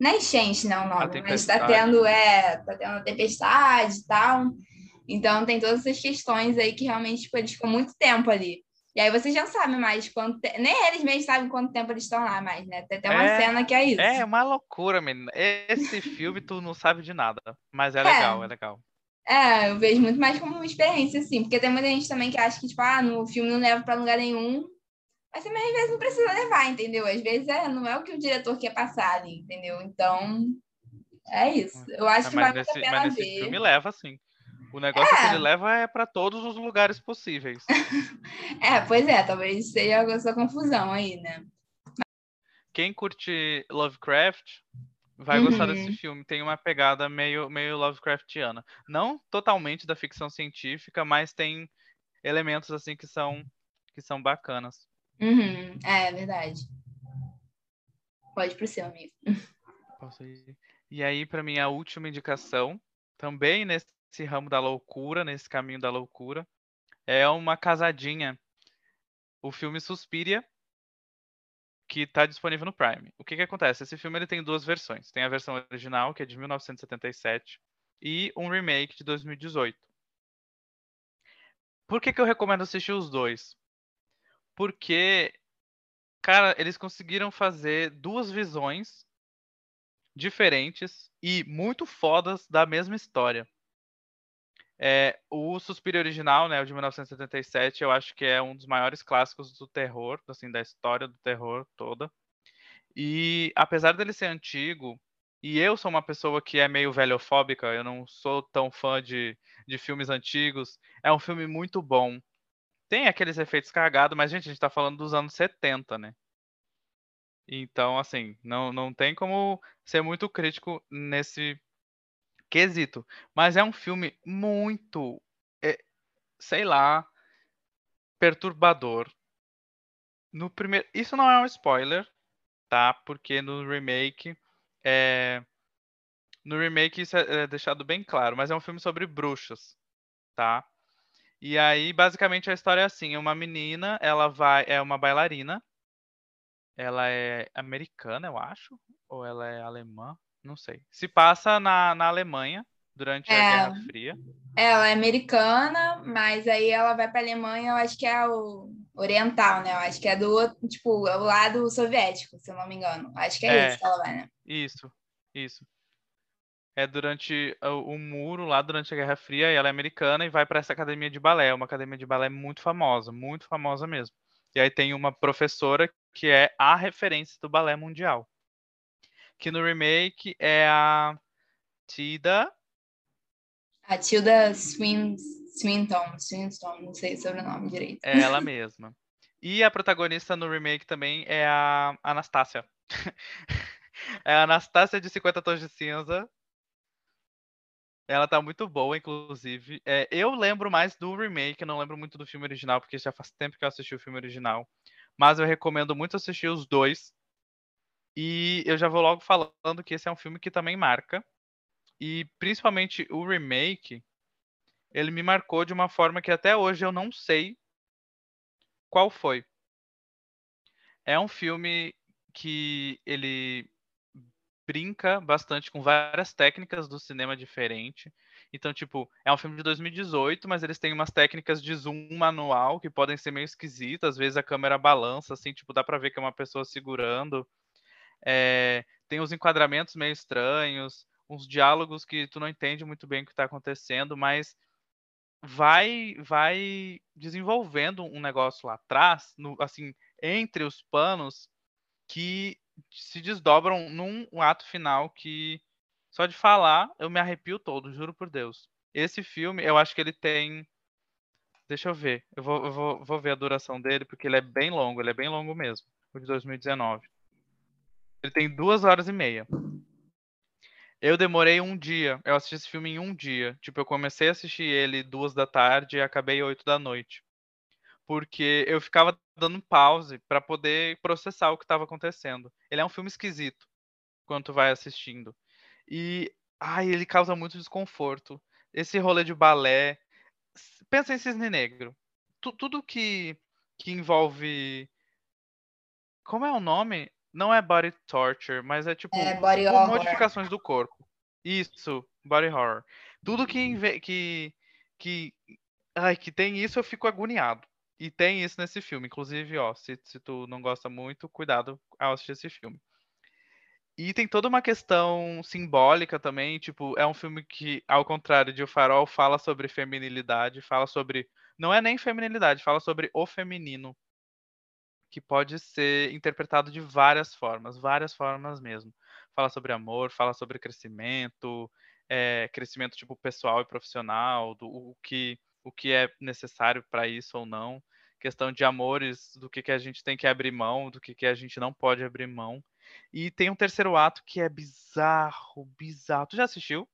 Não é enchente, não, o nome, mas tá tendo, é, tá tendo tempestade e tal. Então tem todas essas questões aí que realmente tipo, eles ficam muito tempo ali. E aí vocês já sabem mais quanto te... Nem eles mesmos sabem quanto tempo eles estão lá mais, né? Tem até uma é, cena que é isso. É uma loucura, menina. Esse filme tu não sabe de nada. Mas é, é legal, é legal. É, eu vejo muito mais como uma experiência, assim, porque tem muita gente também que acha que, tipo, ah, no filme não leva para lugar nenhum. Mas também às vezes não precisa levar, entendeu? Às vezes é, não é o que o diretor quer passar ali, entendeu? Então, é isso. Eu acho é, que vai nesse, muito a pena mas nesse ver. filme leva, sim. O negócio é. que ele leva é para todos os lugares possíveis. é, pois é, talvez seja essa confusão aí, né? Quem curte Lovecraft vai uhum. gostar desse uhum. filme. Tem uma pegada meio, meio Lovecraftiana. Não totalmente da ficção científica, mas tem elementos assim que são que são bacanas. Uhum. É, é verdade. Pode pro seu amigo. Posso ir. E aí, para mim, a última indicação, também nesse nesse ramo da loucura, nesse caminho da loucura. É uma casadinha. O filme Suspiria, que está disponível no Prime. O que, que acontece? Esse filme ele tem duas versões. Tem a versão original, que é de 1977, e um remake de 2018. Por que, que eu recomendo assistir os dois? Porque, cara, eles conseguiram fazer duas visões diferentes e muito fodas da mesma história. É, o Suspiro original, né, o de 1977, eu acho que é um dos maiores clássicos do terror, assim, da história do terror toda. E apesar dele ser antigo, e eu sou uma pessoa que é meio velhofóbica, eu não sou tão fã de, de filmes antigos, é um filme muito bom. Tem aqueles efeitos cagados, mas, gente, a gente tá falando dos anos 70, né? Então, assim, não, não tem como ser muito crítico nesse quesito. Mas é um filme muito, é, sei lá, perturbador. No primeiro, isso não é um spoiler, tá? Porque no remake é no remake isso é, é deixado bem claro, mas é um filme sobre bruxas, tá? E aí, basicamente, a história é assim: uma menina, ela vai, é uma bailarina, ela é americana, eu acho, ou ela é alemã, não sei. Se passa na, na Alemanha durante é, a Guerra Fria. Ela é americana, mas aí ela vai para a Alemanha, eu acho que é o oriental, né? Eu acho que é do tipo o lado soviético, se eu não me engano. Acho que é, é isso que ela vai, né? Isso, isso. É durante o, o, muro lá durante a Guerra Fria, e ela é americana e vai para essa academia de balé, uma academia de balé muito famosa, muito famosa mesmo. E aí tem uma professora que é a referência do balé mundial que no remake é a Tida. A Tilda Swin, Swinton, Swinton, não sei sobre o nome direito. É ela mesma. E a protagonista no remake também é a Anastácia. é a Anastácia de 50 Tons de Cinza. Ela tá muito boa, inclusive. É, eu lembro mais do remake, não lembro muito do filme original, porque já faz tempo que eu assisti o filme original. Mas eu recomendo muito assistir os dois, e eu já vou logo falando que esse é um filme que também marca. E principalmente o remake, ele me marcou de uma forma que até hoje eu não sei qual foi. É um filme que ele brinca bastante com várias técnicas do cinema diferente. Então, tipo, é um filme de 2018, mas eles têm umas técnicas de zoom manual que podem ser meio esquisitas. Às vezes a câmera balança, assim, tipo, dá pra ver que é uma pessoa segurando. É, tem uns enquadramentos meio estranhos, uns diálogos que tu não entende muito bem o que está acontecendo, mas vai vai desenvolvendo um negócio lá atrás, no, assim, entre os panos, que se desdobram num ato final que só de falar eu me arrepio todo, juro por Deus. Esse filme, eu acho que ele tem deixa eu ver. Eu vou, eu vou, vou ver a duração dele, porque ele é bem longo, ele é bem longo mesmo. O de 2019. Ele tem duas horas e meia. Eu demorei um dia. Eu assisti esse filme em um dia. Tipo, eu comecei a assistir ele duas da tarde e acabei oito da noite. Porque eu ficava dando pause para poder processar o que estava acontecendo. Ele é um filme esquisito quando tu vai assistindo. E ai, ele causa muito desconforto. Esse rolê de balé. Pensa em Cisne Negro. Tu, tudo que, que envolve. Como é o nome? Não é body torture, mas é tipo, é, modificações do corpo. Isso, body horror. Tudo que, que, que, ai, que tem isso, eu fico agoniado. E tem isso nesse filme. Inclusive, ó, se, se tu não gosta muito, cuidado ao assistir esse filme. E tem toda uma questão simbólica também, tipo, é um filme que, ao contrário de O Farol, fala sobre feminilidade, fala sobre. Não é nem feminilidade, fala sobre o feminino. Que pode ser interpretado de várias formas, várias formas mesmo. Fala sobre amor, fala sobre crescimento, é, crescimento tipo pessoal e profissional, do o que, o que é necessário para isso ou não. Questão de amores, do que, que a gente tem que abrir mão, do que, que a gente não pode abrir mão. E tem um terceiro ato que é bizarro, bizarro. Tu já assistiu?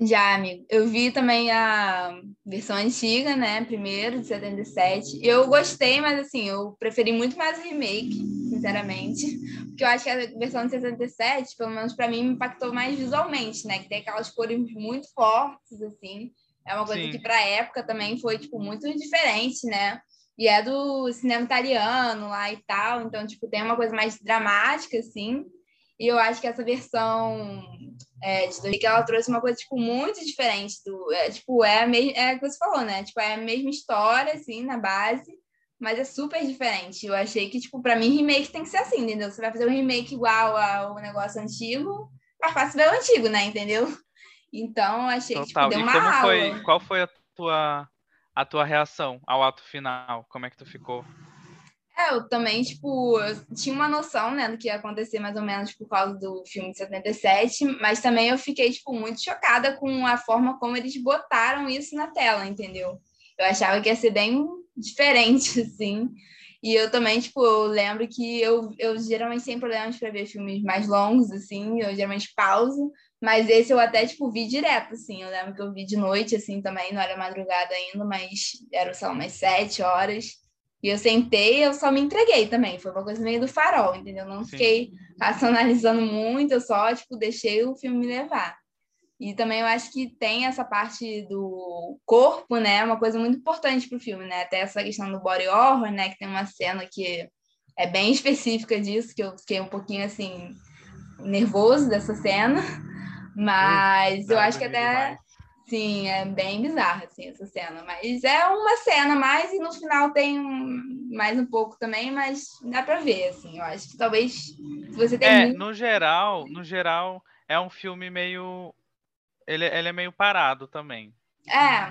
Já, amigo. Eu vi também a versão antiga, né? Primeiro, de 77. Eu gostei, mas assim, eu preferi muito mais o remake, sinceramente. Porque eu acho que a versão de 67, pelo menos para mim, me impactou mais visualmente, né? Que tem aquelas cores muito fortes, assim. É uma coisa Sim. que para época também foi, tipo, muito diferente, né? E é do cinema italiano lá e tal, então, tipo, tem uma coisa mais dramática, assim. E eu acho que essa versão é, de 2000, que ela trouxe uma coisa, tipo, muito diferente do... É, tipo, é a mesma... É o que você falou, né? Tipo, é a mesma história, assim, na base, mas é super diferente. Eu achei que, tipo, pra mim, remake tem que ser assim, entendeu? Você vai fazer um remake igual ao negócio antigo, mais fácil ver o antigo, né? Entendeu? Então, achei Total. que, tipo, deu uma e como aula. Foi, qual foi a tua a tua reação ao ato final? Como é que tu ficou? É, eu também, tipo, tinha uma noção, né, do que ia acontecer mais ou menos por causa do filme de 77, mas também eu fiquei, tipo, muito chocada com a forma como eles botaram isso na tela, entendeu? Eu achava que ia ser bem diferente, assim. E eu também, tipo, eu lembro que eu, eu geralmente tenho problemas para ver filmes mais longos, assim, eu geralmente pauso, mas esse eu até, tipo, vi direto, assim. Eu lembro que eu vi de noite, assim, também. Não era madrugada ainda, mas era, sei lá, umas sete horas. E eu sentei, eu só me entreguei também. Foi uma coisa meio do farol, entendeu? Não Sim. fiquei racionalizando muito, eu só, tipo, deixei o filme me levar. E também eu acho que tem essa parte do corpo, né? Uma coisa muito importante pro filme, né? Até essa questão do body horror, né? Que tem uma cena que é bem específica disso, que eu fiquei um pouquinho, assim, nervoso dessa cena. Mas eu acho que até. Sim, é bem bizarra assim, essa cena. Mas é uma cena mais e no final tem mais um pouco também, mas dá pra ver, assim. Eu acho que talvez você tem. É, muito... no geral, no geral, é um filme meio. Ele, ele é meio parado também. É.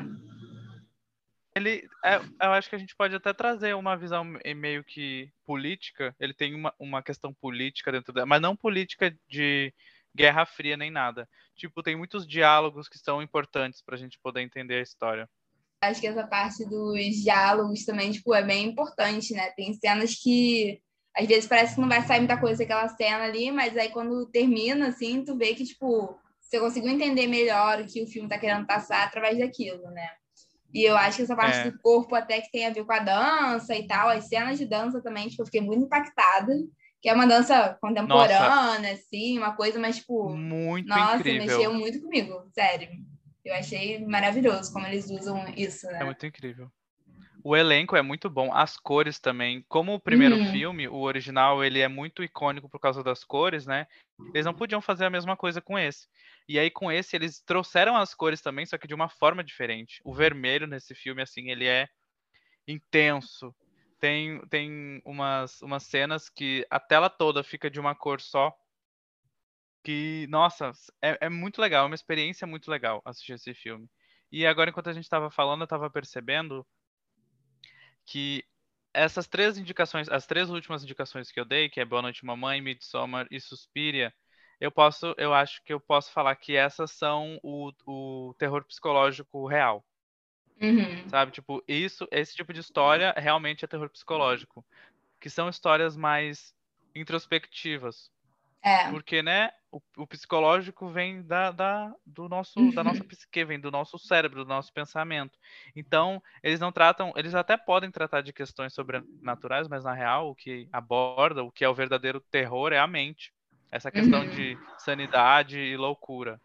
Ele, é, eu acho que a gente pode até trazer uma visão meio que política. Ele tem uma, uma questão política dentro dela, mas não política de Guerra Fria nem nada. Tipo, tem muitos diálogos que são importantes para a gente poder entender a história. Acho que essa parte dos diálogos também, tipo, é bem importante, né? Tem cenas que às vezes parece que não vai sair muita coisa daquela cena ali, mas aí quando termina, assim, tu vê que, tipo, você conseguiu entender melhor o que o filme tá querendo passar através daquilo, né? E eu acho que essa parte é. do corpo até que tem a ver com a dança e tal, as cenas de dança também, tipo, eu fiquei muito impactada que é uma dança contemporânea, nossa. assim, uma coisa mais, tipo. Muito nossa, incrível. mexeu muito comigo, sério. Eu achei maravilhoso como eles usam isso, né? É muito incrível. O elenco é muito bom, as cores também. Como o primeiro uhum. filme, o original, ele é muito icônico por causa das cores, né? Eles não podiam fazer a mesma coisa com esse. E aí com esse eles trouxeram as cores também, só que de uma forma diferente. O vermelho nesse filme assim, ele é intenso, tem, tem umas, umas cenas que a tela toda fica de uma cor só. Que, nossa, é, é muito legal, é uma experiência muito legal assistir esse filme. E agora, enquanto a gente estava falando, eu estava percebendo que essas três indicações, as três últimas indicações que eu dei, que é Boa Noite Mamãe, Midsommar e Suspiria, eu posso, eu acho que eu posso falar que essas são o, o terror psicológico real. Uhum. Sabe? Tipo, isso, esse tipo de história realmente é terror psicológico. Que são histórias mais introspectivas. É. Porque, né, o, o psicológico vem da, da, do nosso, da nossa psique, vem do nosso cérebro, do nosso pensamento. Então, eles não tratam, eles até podem tratar de questões sobrenaturais, mas na real, o que aborda, o que é o verdadeiro terror é a mente. Essa questão Uhum. de sanidade e loucura.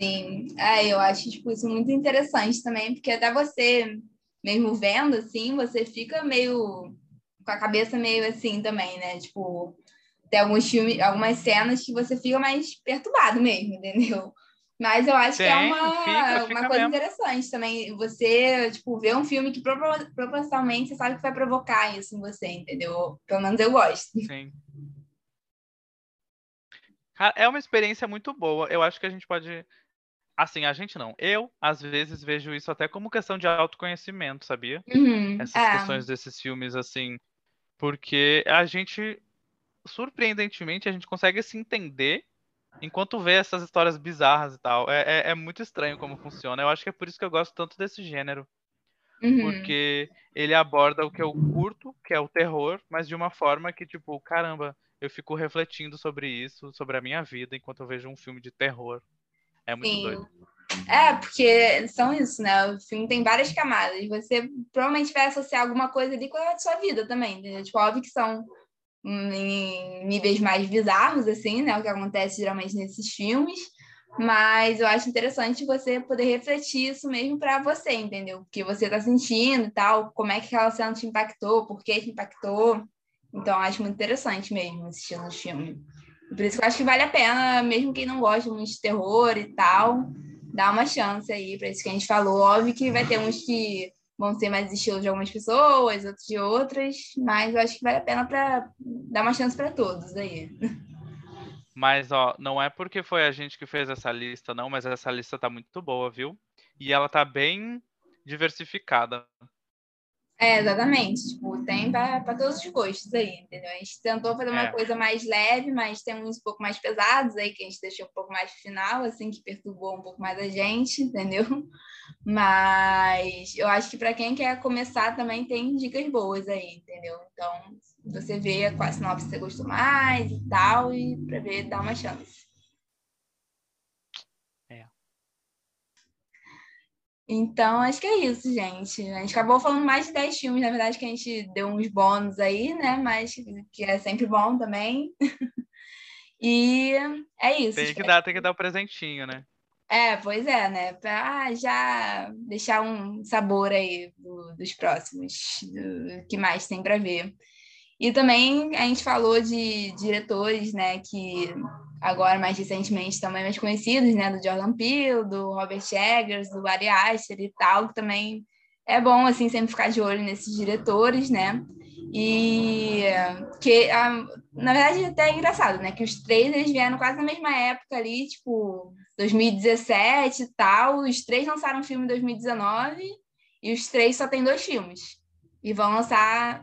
Sim, é, eu acho tipo, isso muito interessante também, porque até você, mesmo vendo, assim, você fica meio com a cabeça meio assim também, né? Tipo, tem alguns filmes, algumas cenas que você fica mais perturbado mesmo, entendeu? Mas eu acho que é uma, fica, uma fica coisa mesmo. interessante também. Você, tipo, ver um filme que propor- propositalmente você sabe que vai provocar isso em você, entendeu? Pelo menos eu gosto. Sim. É uma experiência muito boa. Eu acho que a gente pode. Assim, a gente não. Eu, às vezes, vejo isso até como questão de autoconhecimento, sabia? Uhum, Essas é, questões desses filmes, assim. Porque a gente, surpreendentemente, a gente consegue se entender enquanto vê essas histórias bizarras e tal. É, é, é muito estranho como funciona. Eu acho que é por isso que eu gosto tanto desse gênero. uhum. Porque ele aborda o que eu curto, que é o terror, mas de uma forma que, tipo, caramba, eu fico refletindo sobre isso, sobre a minha vida, enquanto eu vejo um filme de terror. É muito Sim. doido. É, porque são isso, né? O filme tem várias camadas. Você provavelmente vai associar alguma coisa ali com a sua vida também, entendeu? Tipo, óbvio que são hum, em níveis mais bizarros, assim, né? O que acontece geralmente nesses filmes. Mas eu acho interessante você poder refletir isso mesmo para você, entendeu? O que você tá sentindo e tal, como é que aquela cena te impactou, por que te impactou. Então, eu acho muito interessante mesmo assistir no filme. Por isso que eu acho que vale a pena, mesmo quem não gosta muito de terror e tal, dar uma chance aí para isso que a gente falou. Óbvio que vai ter uns que vão ser mais estilos de algumas pessoas, outros de outras, mas eu acho que vale a pena para dar uma chance para todos aí. Mas, ó, não é porque foi a gente que fez essa lista, não, mas essa lista tá muito boa, viu? E ela tá bem diversificada. É, exatamente. Tipo, tem para todos os gostos aí, entendeu? A gente tentou fazer uma É. coisa mais leve, mas tem uns um pouco mais pesados aí, que a gente deixou um pouco mais final, assim, que perturbou um pouco mais a gente, entendeu? Mas eu acho que para quem quer começar também tem dicas boas aí, entendeu? Então, você vê qual sinopse você gostou mais e tal, e para ver, dá uma chance. Então, acho que é isso, gente. A gente acabou falando mais de 10 filmes, na verdade, que a gente deu uns bônus aí, né? Mas que é sempre bom também. E é isso. Tem que dar, tem que dar o presentinho, né? É, pois é, né? Pra já deixar um sabor aí do- dos próximos, do que mais tem para ver. E também a gente falou de diretores, né, que agora mais recentemente também mais conhecidos, né, do Jordan Peele, do Robert Eggers, do Ari Aster e tal, que também é bom assim sempre ficar de olho nesses diretores, né? E que ah, na verdade até é engraçado, né, que os três eles vieram quase na mesma época ali, tipo 2017 e tal, os três lançaram um filme em 2019 e os três só tem dois filmes. E vão lançar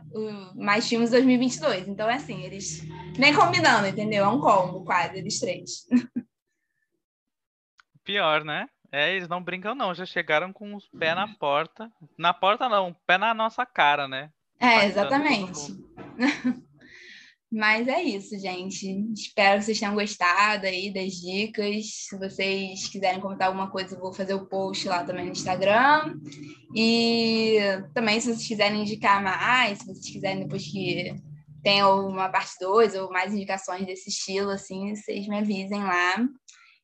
mais filmes em 2022. Então, é assim, eles nem combinando, entendeu? É um combo quase, eles três. Pior, né? É, eles não brincam, não. Já chegaram com os pés na porta. Na porta, não, pé na nossa cara, né? É, todo exatamente. Mas é isso, gente. Espero que vocês tenham gostado aí das dicas. Se vocês quiserem comentar alguma coisa, eu vou fazer o post lá também no Instagram. E também, se vocês quiserem indicar mais, se vocês quiserem depois que tenha uma parte 2 ou mais indicações desse estilo, assim, vocês me avisem lá.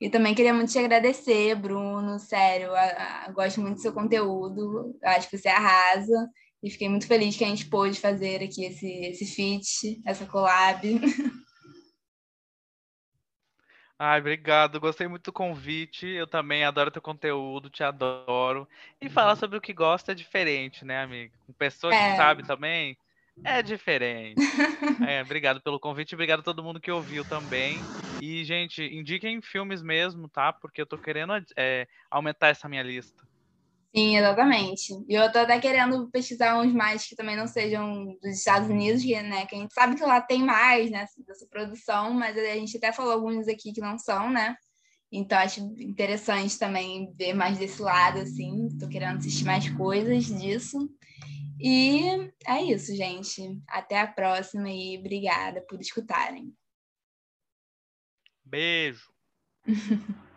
E também queria muito te agradecer, Bruno. Sério, a- a- gosto muito do seu conteúdo. Eu acho que você arrasa. E fiquei muito feliz que a gente pôde fazer aqui esse, esse feat, essa collab. Ai, obrigado. Gostei muito do convite. Eu também adoro teu conteúdo, te adoro. E falar sobre o que gosta é diferente, né, amiga? Com pessoa É. que sabe também é diferente. É, obrigado pelo convite, obrigado a todo mundo que ouviu também. E, gente, indiquem filmes mesmo, tá? Porque eu tô querendo é, aumentar essa minha lista. Sim, exatamente. E eu tô até querendo pesquisar uns mais que também não sejam dos Estados Unidos, que, né, que a gente sabe que lá tem mais, né, assim, dessa produção, mas a gente até falou alguns aqui que não são, né? Então acho interessante também ver mais desse lado, assim. Tô querendo assistir mais coisas disso. E é isso, gente. Até a próxima e obrigada por escutarem. Beijo.